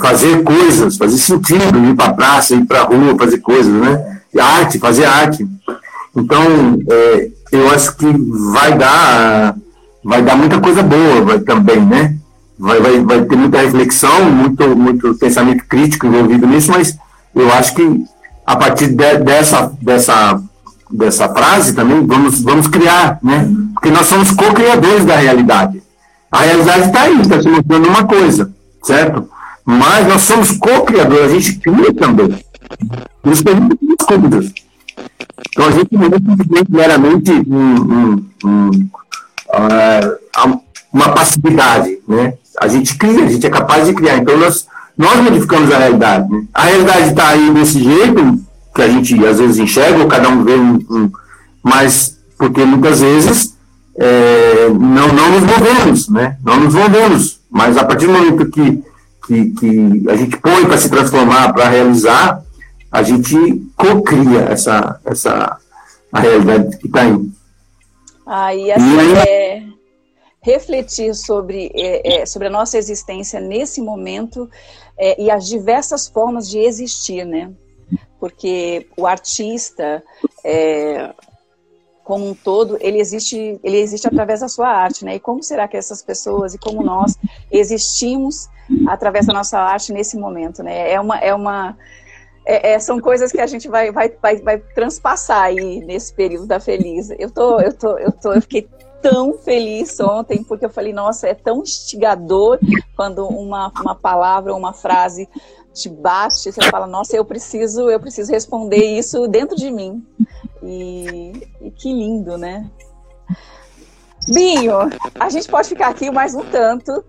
Speaker 4: fazer coisas, fazer sentido ir para a praça, ir para a rua, fazer coisas, né? Arte, fazer arte. Então, é, eu acho que vai dar, vai dar muita coisa boa vai, também, né? Vai, vai, vai ter muita reflexão, muito, muito pensamento crítico envolvido nisso, mas eu acho que a partir de, dessa, dessa, dessa frase também vamos, vamos criar, né? Porque nós somos co-criadores da realidade. A realidade está aí, está se mostrando uma coisa, certo? Mas nós somos co-criadores, a gente cria também. Por isso que a gente tem as então a gente não é meramente um, um, um, uh, uma passividade, né? A gente cria, a gente é capaz de criar. Então nós, nós modificamos a realidade. Né? A realidade está aí desse jeito, que a gente às vezes enxerga, ou cada um vê um mas porque muitas vezes é, não, não nos movemos, né? Não nos movemos Mas a partir do momento que, que, que a gente põe para se transformar, para realizar, a gente cocria essa, essa a realidade que está aí.
Speaker 2: Ah, e assim, aí, é, refletir sobre, é, é, sobre a nossa existência nesse momento é, e as diversas formas de existir, né? Porque o artista, é, como um todo, ele existe, ele existe através da sua arte, né? E como será que essas pessoas e como nós existimos através da nossa arte nesse momento, né? É uma, é uma é, é, são coisas que a gente vai, vai, vai, vai transpassar aí nesse período da Feliz. Eu tô, eu tô, eu tô, eu fiquei tão feliz ontem, porque eu falei, nossa, é tão instigador quando uma, uma palavra ou uma frase te bate, você fala, nossa, eu preciso, eu preciso responder isso dentro de mim. E, e que lindo, né? Binho, a gente pode ficar aqui mais um tanto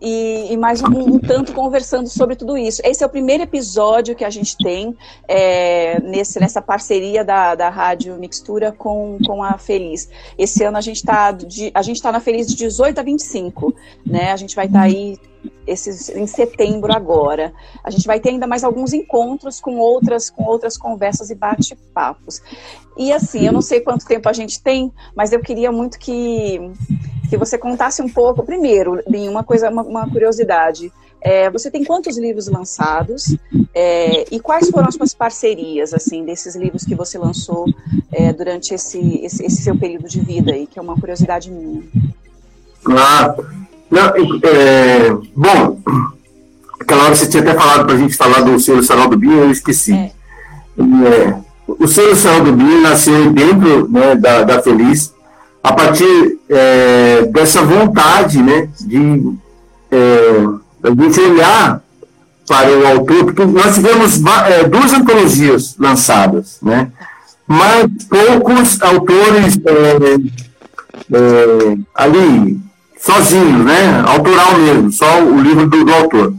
Speaker 2: e, e mais um, tanto conversando sobre tudo isso. Esse é o primeiro episódio que a gente tem é, nesse, nessa parceria da, da Rádio Mixtura com, com a Feliz. Esse ano a gente está tá na Feliz de 18 a 25, né? A gente vai estar tá aí esses, em setembro agora. A gente vai ter ainda mais alguns encontros com outras, com outras conversas e bate-papos. E assim, eu não sei quanto tempo a gente tem, mas eu queria muito que, que você contasse um pouco. Primeiro, Lin, uma coisa, uma, uma curiosidade. É, você tem quantos livros lançados é, e quais foram as suas parcerias assim desses livros que você lançou é, durante esse, esse, esse, seu período de vida aí, que é uma curiosidade minha?
Speaker 4: Claro. Não, é, bom, aquela hora você tinha até falado para a gente falar do Senhor Sarau do Binho, eu esqueci. É. É, o Senhor Sarau do Binho nasceu dentro né, da, da Feliz a partir é, dessa vontade né, de é, a gente olhar para o autor, porque nós tivemos é, duas antologias lançadas, né? mas poucos autores é, é, ali sozinho, né? Autoral mesmo, só o livro do, do autor.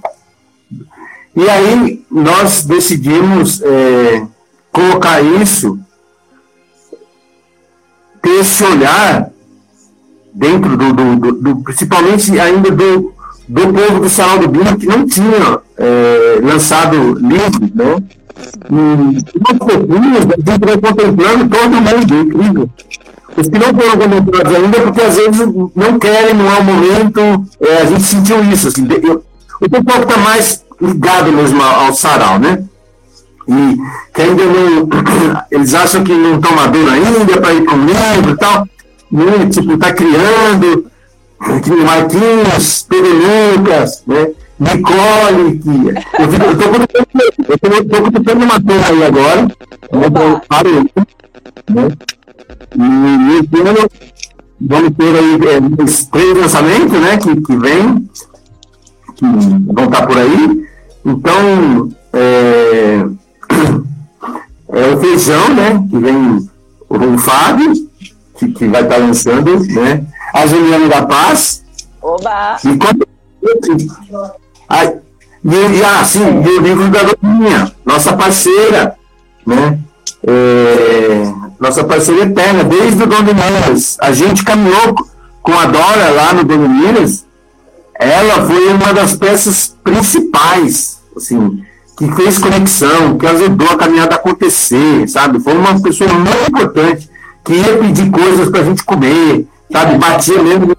Speaker 4: E aí nós decidimos é, colocar isso, ter esse olhar dentro do, do, do, do principalmente ainda do, do povo do Salão do Binho, que não tinha é, lançado livro, né? E nós a gente vai contemplando todo mundo, incrível. Os que não foram contemplados ainda, porque às vezes não querem, não é o momento. É, a gente sentiu isso. Assim, eu, o pessoal está mais ligado mesmo ao, sarau, né? E que ainda não. [COUGHS] Eles acham que não estão maduros ainda para ir para livro e tal. Né? Tipo, está criando. Marquinhos, Pedro Lucas, né? Nicole, que eu estou contando uma coisa aí agora. Né? E esse ano vamos ter aí é, os três lançamentos, né, que, que vem, que vão estar por aí. Então, é, [COUGHS] é o feijão, né, que vem o Fábio, que, que vai estar lançando, né, a Juliana da Paz.
Speaker 2: Oba!
Speaker 4: E quando, e, ah, sim, e o livro da Dominha, nossa parceira, né, é, nossa parceria eterna, desde o Dom de Minas. A gente caminhou com a Dora lá no Dom de Minas. Ela foi uma das peças principais, assim, que fez conexão, que ajudou a caminhada a acontecer, sabe? Foi uma pessoa muito importante, que ia pedir coisas para a gente comer, sabe? Batia mesmo,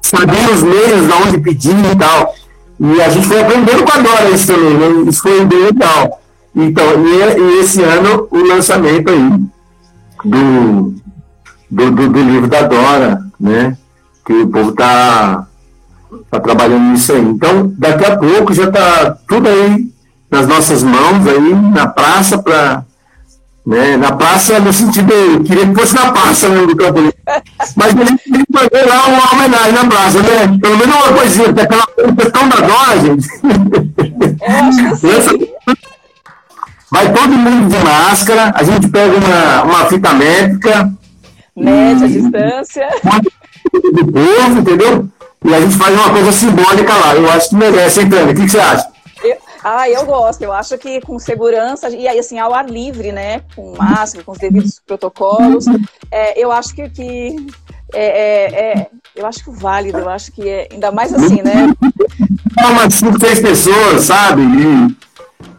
Speaker 4: sabia os meios de onde pedir e tal. E a gente foi aprendendo com a Dora isso também, né? Isso foi bem legal. Então, e, e esse ano o lançamento aí do, do, do, do livro da Dora, né? Que o povo está tá trabalhando nisso aí. Então, daqui a pouco já está tudo aí nas nossas mãos, aí na praça, para né, na praça no sentido, eu queria que fosse na praça mesmo do Campo Mas ele tem que fazer lá uma homenagem na praça, né? Pelo menos uma coisinha, aquela questão da Dora, gente.
Speaker 2: Eu acho que sim.
Speaker 4: Vai todo mundo de máscara, a gente pega uma, uma fita métrica.
Speaker 2: Mede a distância.
Speaker 4: Do povo, entendeu? E a gente faz uma coisa simbólica lá. Eu acho que merece, hein, Tânia? O que, que você acha?
Speaker 2: Eu, ah, eu gosto. Eu acho que com segurança e aí assim ao ar livre, né, com máscara, com os devidos protocolos, é, eu acho que, que é, é, é, eu acho que válido, eu acho que é ainda mais assim, né?
Speaker 4: Umas cinco, seis pessoas, sabe? E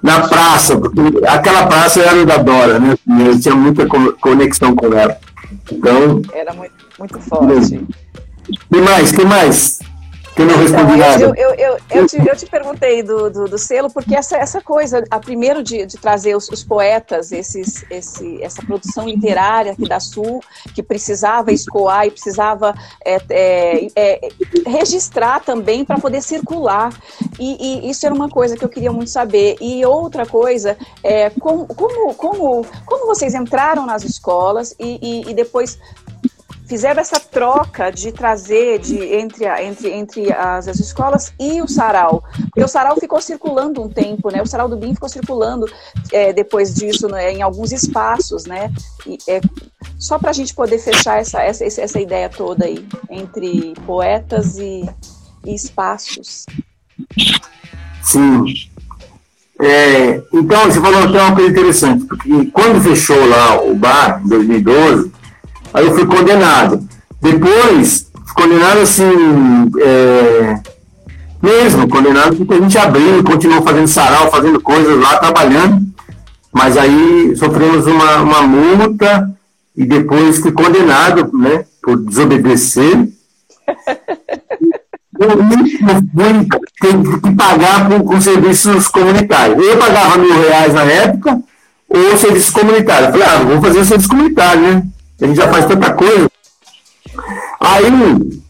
Speaker 4: na praça, porque aquela praça era da Dora, né? Eu tinha muita conexão com ela. Então.
Speaker 2: Era muito, muito forte.
Speaker 4: Que mais? Que mais? Eu não respondi então, nada.
Speaker 2: Eu, eu, eu, eu, te, eu te perguntei do, do, do, selo, porque essa, essa coisa, a primeiro de, de trazer os, os, poetas, esses, esse, essa produção literária aqui da Sul, que precisava escoar e precisava é, é, é, registrar também para poder circular. E, e, isso era uma coisa que eu queria muito saber. E outra coisa, é, como, como, como, como vocês entraram nas escolas e, e, e depois fizeram essa troca de trazer de, entre, entre, entre as, as escolas e o sarau. Porque o sarau ficou circulando um tempo, né? O sarau do BIM ficou circulando é, depois disso né, em alguns espaços, né? E, é, só para a gente poder fechar essa, essa, essa ideia toda aí, entre poetas e, e espaços.
Speaker 4: Sim. É, então, você falou até uma coisa interessante, porque quando fechou lá o bar, em 2012, Aí eu fui condenado. Depois, condenado assim, é, mesmo, condenado porque a gente abriu, continuou fazendo sarau, fazendo coisas lá, trabalhando. Mas aí sofremos uma, uma multa e depois fui condenado, né, por desobedecer. [LAUGHS] eu fui que pagar com, com serviços comunitários. Eu pagava mil reais na época, ou serviço comunitário. Eu falei, ah, vou fazer serviço comunitário, né? A gente já faz tanta coisa. Aí,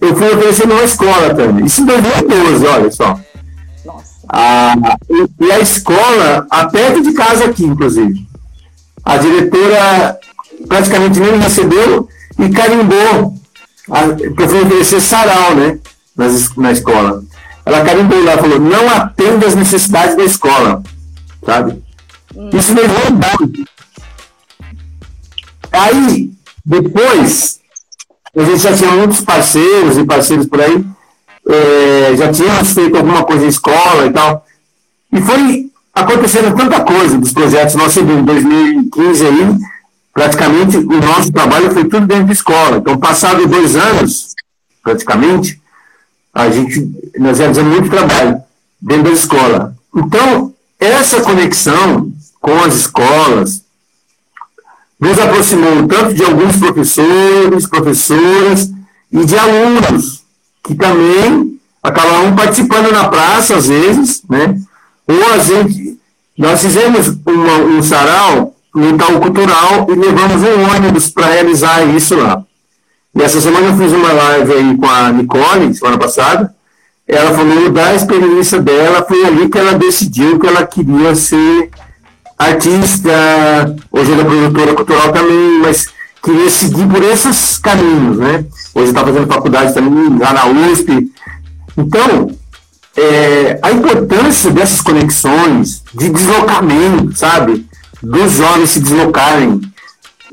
Speaker 4: eu fui oferecer numa escola também. Isso em 2012, olha só. Ah, e, a escola, a perto de casa aqui, inclusive. A diretora praticamente nem recebeu e carimbou. Porque eu fui oferecer sarau, né? Nas, na escola. Ela carimbou lá, falou, não atenda as necessidades da escola. Sabe? Hum. Isso me levou Aí, depois, a gente já tinha muitos parceiros e parceiros por aí, é, já tínhamos feito alguma coisa em escola e tal. E foi acontecendo tanta coisa dos projetos. Nós, em 2015, aí, praticamente, o nosso trabalho foi tudo dentro de escola. Então, passado dois anos, praticamente, a gente, nós realizamos muito trabalho dentro da escola. Então, essa conexão com as escolas, nos aproximou tanto de alguns professores, professoras e de alunos, que também acabavam participando na praça, às vezes, né? Ou a gente, nós fizemos uma, um sarau no tal cultural e levamos um ônibus para realizar isso lá. E essa semana eu fiz uma live aí com a Nicole, semana passada, ela falou da experiência dela, foi ali que ela decidiu que ela queria ser artista, hoje ela é produtora cultural também, mas queria seguir por esses caminhos, né? Hoje está fazendo faculdade também lá na USP. Então, é, a importância dessas conexões, de deslocamento, sabe? Dos jovens se deslocarem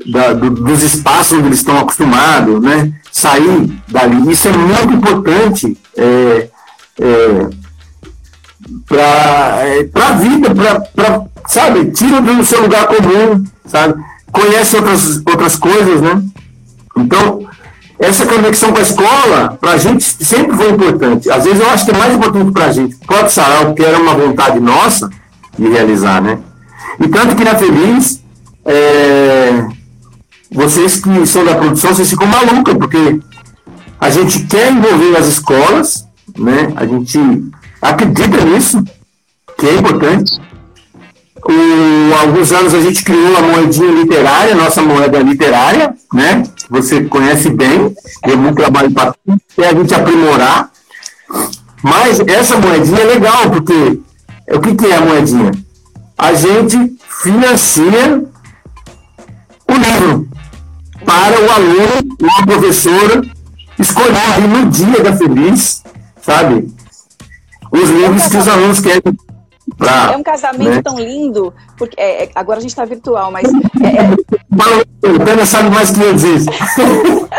Speaker 4: da, do, dos espaços onde eles estão acostumados, né? Sair dali. Isso é muito importante é, é, para é, a vida, para sabe, tira do seu lugar comum, sabe? Conhece outras, outras coisas, né? Então, essa conexão com a escola, para a gente, sempre foi importante. Às vezes eu acho que é mais importante para a gente, pode sarau, porque era uma vontade nossa de realizar, né? E tanto que na Feliz, é, vocês que são da produção, vocês ficam malucos, porque a gente quer envolver as escolas, né? A gente acredita nisso, que é importante, há alguns anos a gente criou a moedinha literária, nossa moeda literária, né? Você conhece bem, deu muito trabalho para a gente aprimorar. Mas essa moedinha é legal, porque o que, que é a moedinha? A gente financia o livro para o aluno ou a professora escolher no dia da feliz, sabe? Os livros que os alunos querem
Speaker 2: Pra, é um casamento né? tão lindo, porque é, é agora a gente está virtual, mas. [LAUGHS] É,
Speaker 4: é... sabe mais que eu disse. [LAUGHS]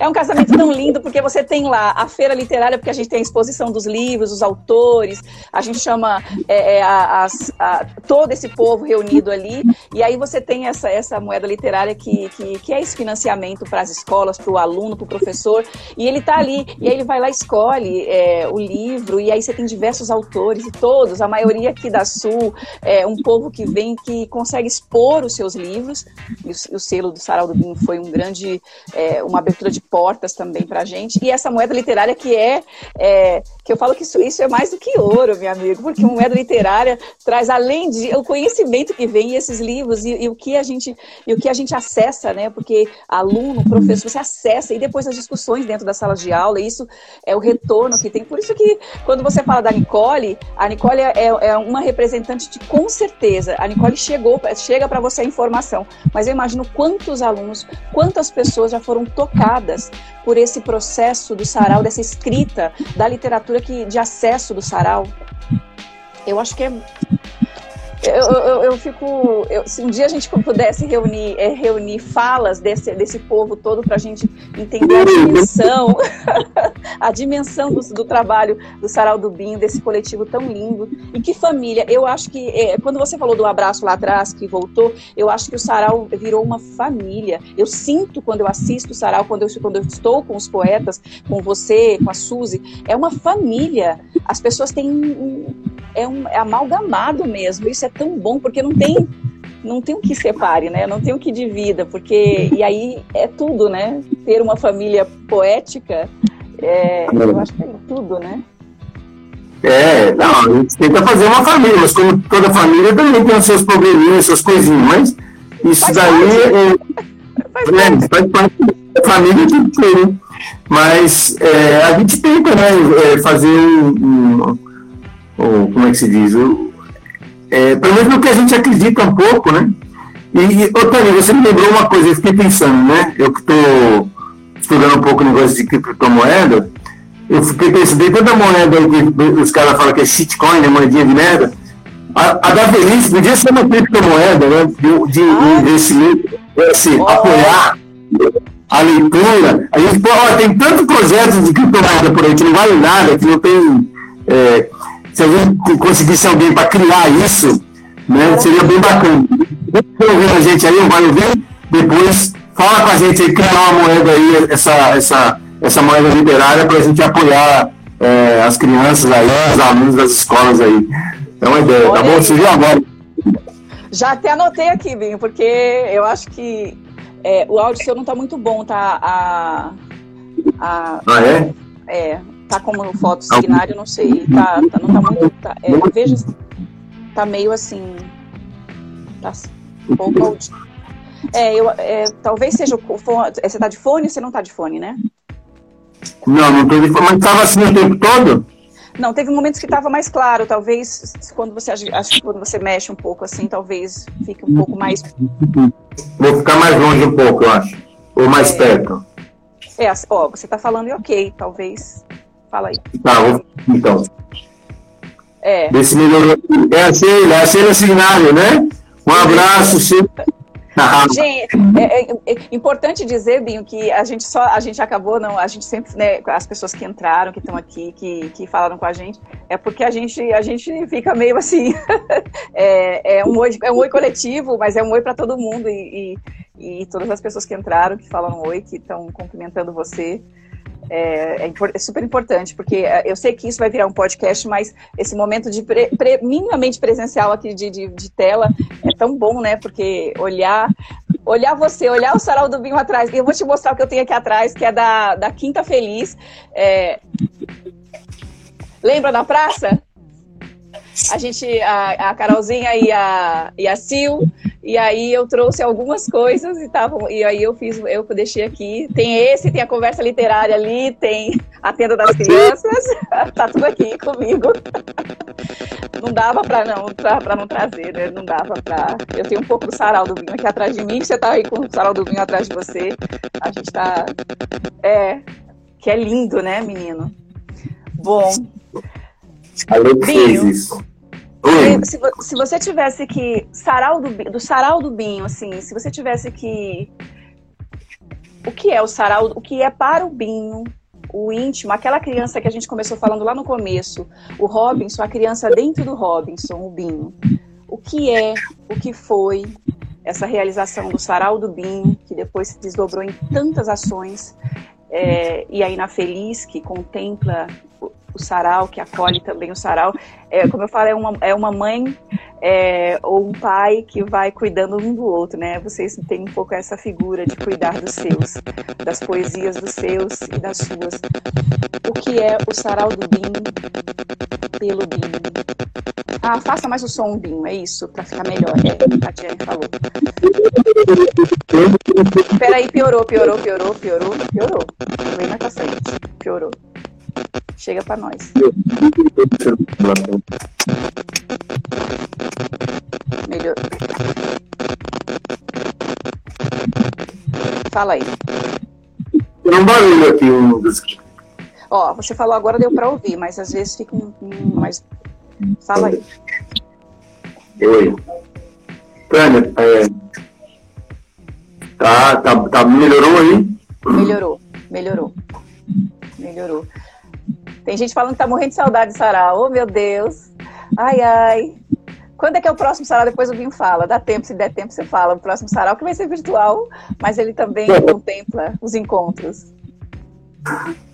Speaker 2: É um casamento tão lindo porque você tem lá a feira literária, porque a gente tem a exposição dos livros, os autores, a gente chama é, é, a, a, todo esse povo reunido ali, e aí você tem essa, essa moeda literária que, que, que é esse financiamento para as escolas, para o aluno, para o professor, e ele está ali, e aí ele vai lá escolhe é, o livro, e aí você tem diversos autores, e todos, a maioria aqui da Sul, é um povo que vem que consegue expor os seus livros, e o, o selo do Sarau do Vinho foi um grande, é, uma abertura de portas também para a gente, e essa moeda literária que é, é, que eu falo que isso, isso é mais do que ouro, meu amigo, porque uma moeda literária traz além de o conhecimento que vem esses livros e, e, o que a gente e o que a gente acessa, né? Porque aluno, professor, você acessa e depois as discussões dentro da sala de aula, isso é o retorno que tem. Por isso que quando você fala da Nicole, a Nicole é, é uma representante de com certeza. A Nicole chegou, chega para você a informação, mas eu imagino quantos alunos, quantas pessoas já foram tocadas por esse processo do sarau, dessa escrita da literatura que de acesso do sarau. Eu acho que é eu, eu, eu, fico. Eu, se um dia a gente pudesse reunir, é, reunir falas desse, desse povo todo para a gente entender a dimensão, [LAUGHS] a dimensão do, do, trabalho do Sarau do Binho, desse coletivo tão lindo. E que família. Eu acho que, é, quando você falou do abraço lá atrás, que voltou, eu acho que o Sarau virou uma família. Eu sinto quando eu assisto o Sarau, quando eu, quando eu estou com os poetas, com você, com a Suzy, é uma família. As pessoas têm. Um, é, um, é amalgamado mesmo. Isso é tão bom, porque não tem não tem o que separe, né? Não tem o que divida, porque e aí é tudo, né? Ter uma família poética, é, eu acho que é tudo, né?
Speaker 4: É, não, a gente tenta fazer uma família, mas como toda família também tem os seus probleminhas, suas coisinhas, mas isso faz daí é, faz, é, faz parte da família que tem. Mas é, a gente tenta, né, é, fazer um, um, um, como é que se diz, é, pelo menos no que a gente acredita um pouco, né? E, Otávio, você me lembrou uma coisa, eu fiquei pensando, né? Eu que estou estudando um pouco o negócio de criptomoeda, eu fiquei pensando, toda moeda que os caras falam que é shitcoin, né? Moedinha de merda. A, a da Feliz podia ser uma criptomoeda, né? De, de ah. investimento, é assim, oh. apoiar a leitura. A gente, pô, ó, tem tantos projetos de criptomoeda por aí que não vale nada, que não tem. É, se a gente conseguisse alguém para criar isso, né, seria bem bacana. Quem ouvindo a gente aí, vai ouvir, depois fala com a gente aí, criar uma moeda aí, essa, essa, essa moeda literária para a gente apoiar é, as crianças aí, os alunos das escolas aí. É uma ideia, tá bom? Você viu agora?
Speaker 2: Já até anotei aqui, Binho, porque eu acho que é, o áudio seu não está muito bom, tá? A,
Speaker 4: a, ah, é?
Speaker 2: É, tá como foto signário, não sei. Tá, tá, não tá muito. Tá, é, veja, tá meio assim. Tá um pouco É, eu, é, talvez seja o fone. É, você tá de fone ou você não tá de fone, né?
Speaker 4: Não, não tô de fone, mas tava assim o tempo todo?
Speaker 2: Não, teve momentos que estava mais claro, talvez quando você acho que quando você mexe um pouco assim, talvez fique um pouco mais.
Speaker 4: Vou ficar mais longe um pouco, eu acho. Ou mais é, perto.
Speaker 2: É, ó, você está falando e ok, talvez Fala aí.
Speaker 4: Tá, então.
Speaker 2: É.
Speaker 4: Desse melhorou. É a Sheila, é a Sheila Signário, né? Um abraço, Sheila.
Speaker 2: Gente, é, é, é, importante dizer, Binho, que a gente só, a gente acabou, não, a gente sempre, né, as pessoas que entraram, que estão aqui, que, que falaram com a gente, é porque a gente, a gente fica meio assim, [LAUGHS] é, é, um oi, é um oi coletivo, mas é um oi para todo mundo e, e, e, todas as pessoas que entraram, que falam oi, que estão cumprimentando você, é, é, é, super importante, porque é, eu sei que isso vai virar um podcast, mas esse momento de pre, pre, minimamente presencial aqui de, de, de, tela é tão bom, né? Porque olhar, olhar você, olhar o sarau do vinho atrás. E eu vou te mostrar o que eu tenho aqui atrás, que é da, da Quinta Feliz. É... Lembra da praça? A gente, a, a Carolzinha e a, e a Sil e aí eu trouxe algumas coisas e tavam, e aí eu fiz, eu deixei aqui. Tem esse, tem a conversa literária ali, tem a tenda das crianças, [LAUGHS] tá tudo aqui comigo. Não dava para não, para não trazer, né? Não dava para. Eu tenho um pouco do sarau do vinho aqui atrás de mim, você tá aí com o sarau do vinho atrás de você. A gente tá é que é lindo, né, menino? Bom.
Speaker 4: Alô, Vinho, isso.
Speaker 2: Se, se, você tivesse que. Sarau do, do sarau do Binho, assim, se você tivesse que o que é o sarau, o que é para o Binho, o íntimo, aquela criança que a gente começou falando lá no começo, o Robinson, a criança dentro do Robinson, o Binho. O que é, o que foi essa realização do sarau do Binho, que depois se desdobrou em tantas ações, é, e aí na Feliz, que contempla o sarau, que acolhe também o sarau. É, como eu falo, é uma, é uma mãe é, ou um pai que vai cuidando um do outro, né? Vocês têm um pouco essa figura de cuidar dos seus, das poesias dos seus e das suas. O que é o sarau do Bim pelo Bim? Ah, faça mais o som, Bim, é isso, para ficar melhor. É, a Tiane falou. Peraí, piorou, piorou, piorou, piorou, piorou. Mais pra frente. Piorou. Chega para nós. Melhor. Fala aí.
Speaker 4: Tem um barulho aqui, um.
Speaker 2: Ó, você falou agora, deu para ouvir, mas às vezes fica um, um mais. Fala aí.
Speaker 4: Oi. Tânia, é... tá, tá, tá, melhorou aí?
Speaker 2: Melhorou, melhorou. Melhorou. Tem gente falando que tá morrendo de saudade de sarau. Oh, meu Deus. Ai, ai. Quando é que é o próximo sarau? Depois o Vinho fala. Dá tempo, se der tempo, você fala. O próximo sarau que vai ser virtual, mas ele também [LAUGHS] contempla os encontros.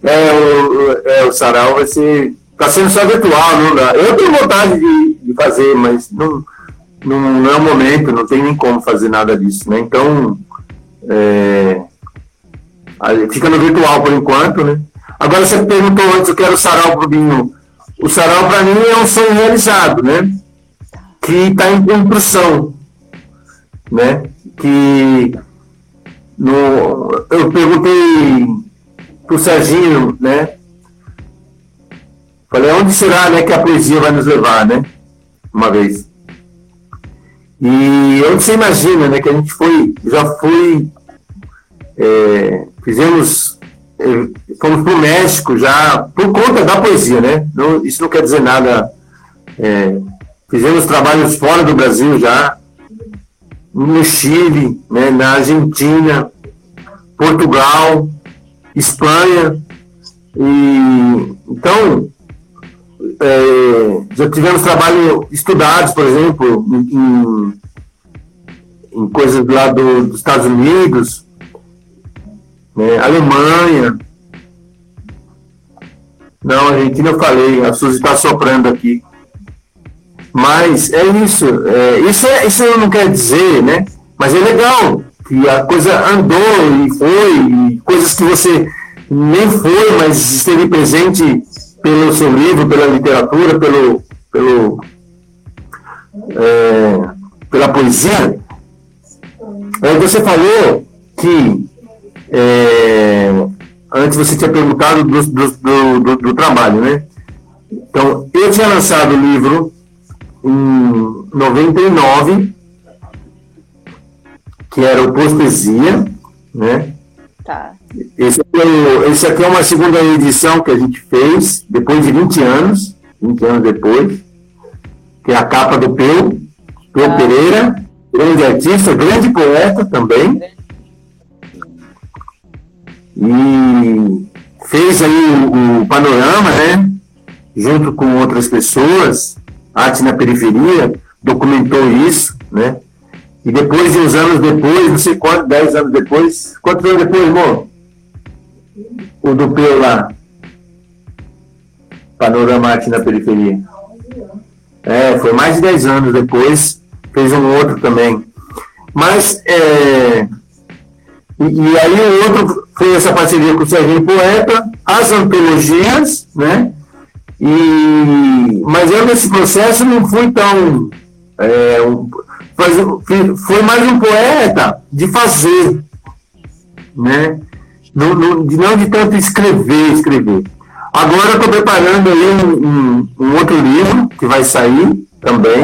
Speaker 4: É, o, é, o sarau vai ser. Tá sendo só virtual, não dá. Eu tenho vontade de, de fazer, mas não, não, não, é o momento, não tem nem como fazer nada disso, né? Então, é, fica no virtual por enquanto, né? Agora você perguntou antes o que era o sarau pro Binho. O sarau para mim é um sonho realizado, né? Que está em construção, né? Que no, eu perguntei pro Serginho, né? Falei, onde será né, que a poesia vai nos levar, né? Uma vez. E onde você imagina, né? Que a gente foi, já foi, é, fizemos fomos para o México já por conta da poesia, né? Não, isso não quer dizer nada. É, fizemos trabalhos fora do Brasil já, no Chile, né, na Argentina, Portugal, Espanha. E, então, é, já tivemos trabalho estudados, por exemplo, em, em coisas lá do, dos Estados Unidos, né? Alemanha. Não, Argentina eu falei, a Suzy está soprando aqui. Mas é isso. É, isso, é, isso não quer dizer, né? Mas é legal que a coisa andou e foi, e coisas que você nem foi, mas esteve presente pelo seu livro, pela literatura, pelo, pelo, é, pela poesia. Aí você falou que é, antes você tinha perguntado do, do, do, do, trabalho, né? Então, eu tinha lançado o livro em 99, que era o Postesia, né? Tá. Esse aqui, é, esse aqui é uma segunda edição que a gente fez, depois de 20 anos, 20 anos depois, que é a capa do Peu, Peu ah. Pereira, grande artista, grande poeta também. E fez aí o, o panorama, né? Junto com outras pessoas, Arte na Periferia, documentou isso, né? E depois, uns anos depois, não sei quantos, dez anos depois, quantos anos depois, irmão? O do Peu lá. Panorama Arte na Periferia. É, foi mais de dez anos depois, fez um outro também. Mas, é, e, e, aí o outro foi essa parceria com o Serginho Poeta, as antologias, né? E, mas eu nesse processo não fui tão. É, um, foi mais um poeta de fazer, né? Não, não, não de tanto escrever, escrever. Agora eu estou preparando aí um, um, um, outro livro que vai sair também,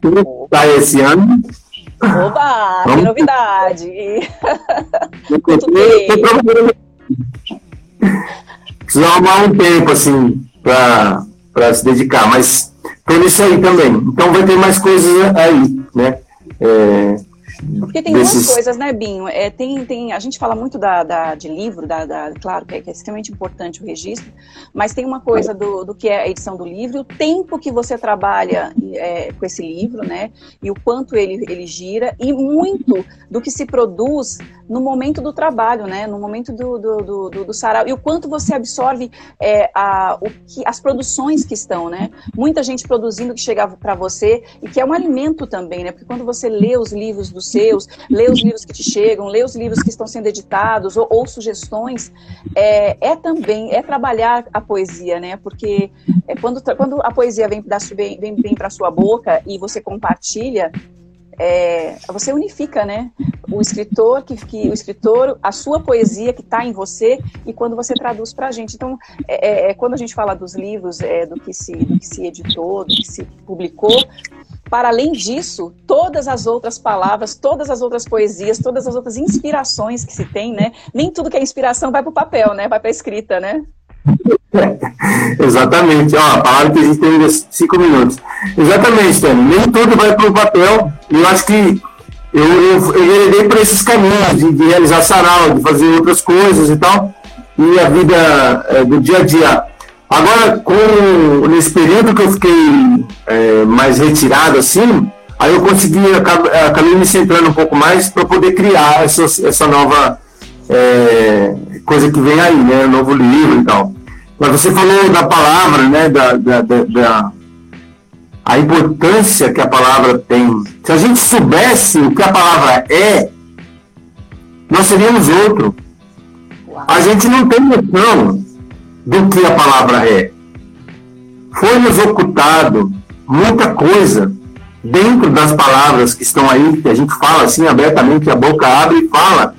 Speaker 4: que sai esse ano,
Speaker 2: Oba, que novidade! [LAUGHS]
Speaker 4: Precisa arrumar um tempo, assim, para se dedicar, mas tô nisso aí também. Então vai ter mais coisas aí, né? É,
Speaker 2: Porque tem desses... duas coisas, né, Binho? É, tem, tem, a gente fala muito da, da de livro, da, da claro que é, que é, extremamente importante o registro, mas tem uma coisa do, do que é a edição do livro, o tempo que você trabalha é, com esse livro, né? E o quanto ele, ele gira, e muito do que se produz no momento do trabalho, né? No momento do, do, do, do, do sarau. E o quanto você absorve é, a, o que, as produções que estão, né? Muita gente produzindo que chegava para você e que é um alimento também, né? Porque quando você lê os livros dos seus, lê os livros que te chegam, lê os livros que estão sendo editados ou, ou sugestões, é, é, também, é trabalhar a poesia, né? Porque é quando, quando a poesia vem, vem, vem, vem para sua boca e você compartilha, é, você unifica, né? O escritor, que, que, o escritor, a sua poesia que está em você e quando você traduz para a gente. Então, é, é, é, quando a gente fala dos livros, é, do, que se, do que se editou, do que se publicou, para além disso, todas as outras palavras, todas as outras poesias, todas as outras inspirações que se tem, né? Nem tudo que é inspiração vai para o papel, né? Vai para a escrita, né? [LAUGHS]
Speaker 4: Exatamente. Ó, a palavra que a gente tem ainda cinco minutos. Exatamente, Tânia. Nem tudo vai para o papel. Eu acho que eu, eu, eu por esses caminhos de, de, realizar sarau, de fazer outras coisas e tal. E a vida é, do dia a dia. Agora, com, nesse período que eu fiquei é, mais retirado assim, aí eu consegui, acabei, me centrando um pouco mais para poder criar essa, essa nova é, coisa que vem aí, né? Novo livro e tal. Mas você falou da palavra, né? Da, da, da, da, a importância que a palavra tem. Se a gente soubesse o que a palavra é, nós seríamos outro. A gente não tem noção do que a palavra é. Foi nos ocultado muita coisa dentro das palavras que estão aí, que a gente fala assim abertamente, a boca abre e fala,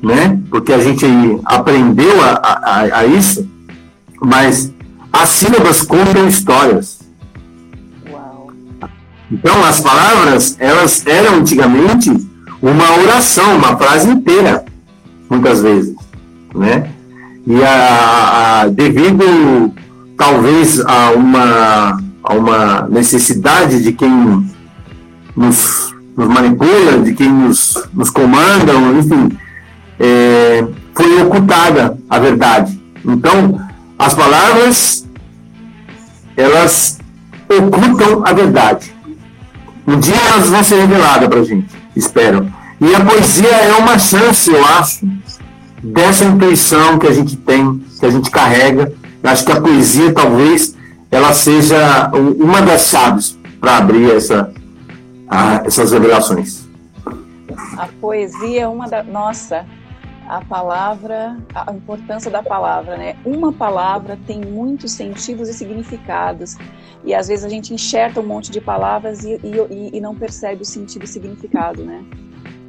Speaker 4: né? Porque a gente aprendeu a, a, a isso, mas as sílabas contam histórias. Uau. Então, as palavras, elas eram antigamente uma oração, uma frase inteira, muitas vezes, né? E a, a, devido, talvez, a uma, a uma necessidade de quem nos, nos manipula, de quem nos, nos comanda, enfim, é, foi ocultada a verdade. Então, as palavras, elas ocultam a verdade. Um dia elas vão ser reveladas para a gente, espero. E a poesia é uma chance, eu acho, dessa intuição que a gente tem, que a gente carrega. Eu acho que a poesia, talvez, ela seja uma das chaves para abrir essa, a, essas revelações.
Speaker 2: A poesia é uma da. Nossa, a palavra, a importância da palavra, né? Uma palavra tem muitos sentidos e significados. E às vezes a gente enxerta um monte de palavras e, e, e não percebe o sentido e significado, né?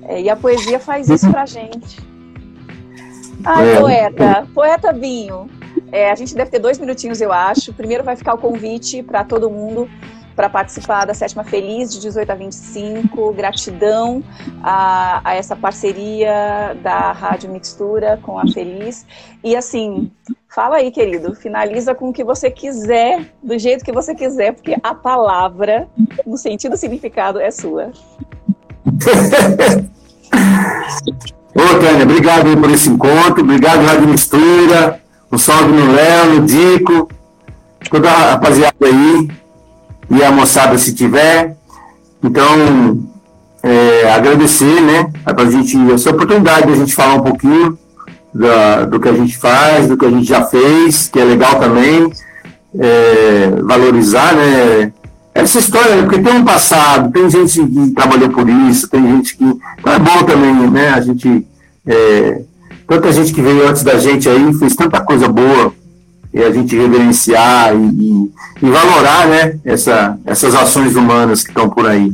Speaker 2: É, e a poesia faz isso pra gente. Ai, é. poeta, poeta Binho. É, a gente deve ter dois minutinhos, eu acho. Primeiro vai ficar o convite para todo mundo para participar da Sétima Feliz de 18 a 25. Gratidão a, a, essa parceria da Rádio Mixtura com a Feliz. E assim, fala aí, querido, finaliza com o que você quiser, do jeito que você quiser, porque a palavra, no sentido significado, é sua. [LAUGHS]
Speaker 4: Ô, Tânia, obrigado por esse encontro, obrigado, Rádio Mistura, um salve no Léo, no Dico, toda a rapaziada aí, e a moçada se tiver. Então, é, agradecer, né, pra gente, essa oportunidade de a gente falar um pouquinho da, do que a gente faz, do que a gente já fez, que é legal também, é, valorizar, né, essa história, porque tem um passado, tem gente que trabalhou por isso, tem gente que. Então é bom também, né? A gente. É, tanta gente que veio antes da gente aí fez tanta coisa boa e a gente reverenciar e, e, e valorar né, essa, essas ações humanas que estão por aí.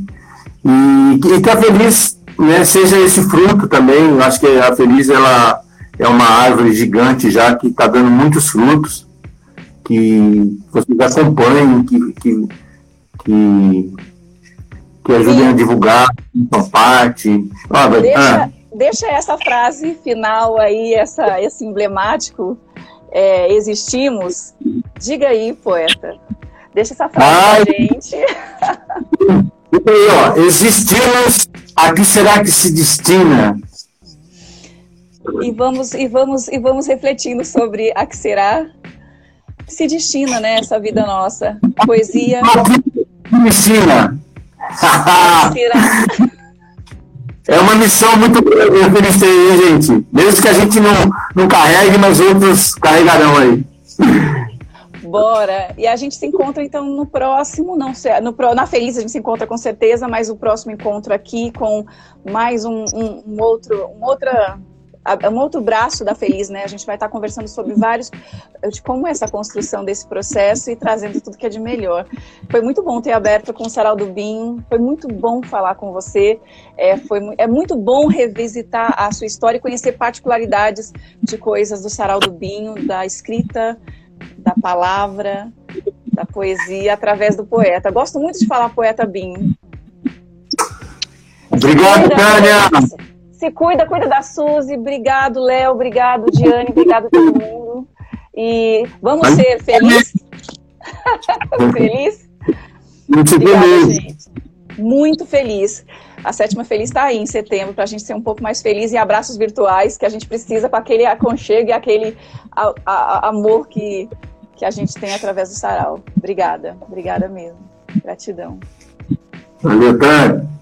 Speaker 4: E, e que a Feliz né, seja esse fruto também. Eu acho que a Feliz ela é uma árvore gigante já que está dando muitos frutos, que vocês acompanhem, que, que que, que ajudem Sim. a divulgar a parte.
Speaker 2: Ah, deixa, ah. deixa essa frase final aí, essa, esse emblemático é, existimos. Diga aí, poeta. Deixa essa frase Ai. pra gente.
Speaker 4: aí, ó, existimos a que será que se destina?
Speaker 2: E vamos, e vamos, e vamos refletindo sobre a que será que se destina, né, essa vida nossa. Poesia. Será? [LAUGHS]
Speaker 4: É uma missão muito grande que eles têm, hein, gente? Mesmo que a gente não, não carregue, mas outros carregarão aí.
Speaker 2: Bora! E a gente se encontra então no próximo, não sei, no, na Feliz a gente se encontra com certeza, mas o próximo encontro aqui com mais um, um, um outro, um outra um outro braço da Feliz, né? A gente vai estar conversando sobre vários, de como é essa construção desse processo e trazendo tudo que é de melhor. Foi muito bom ter aberto com o Sarau do Binho, foi muito bom falar com você, é, foi, é muito bom revisitar a sua história e conhecer particularidades de coisas do Sarau do Binho, da escrita, da palavra, da poesia através do poeta. Gosto muito de falar poeta Binho.
Speaker 4: Obrigado, Tânia!
Speaker 2: Se cuida, cuida da Suzy. Obrigado, Léo. Obrigado, Diane. Obrigado todo mundo. E vamos ser felizes. [LAUGHS] feliz?
Speaker 4: Muito Obrigada, feliz. gente.
Speaker 2: Muito feliz. A sétima feliz está aí em setembro para a gente ser um pouco mais feliz e abraços virtuais que a gente precisa para aquele aconchego e aquele a, a, amor que, que a gente tem através do sarau. Obrigada, obrigada mesmo. Gratidão.
Speaker 4: Valeu, Tânia.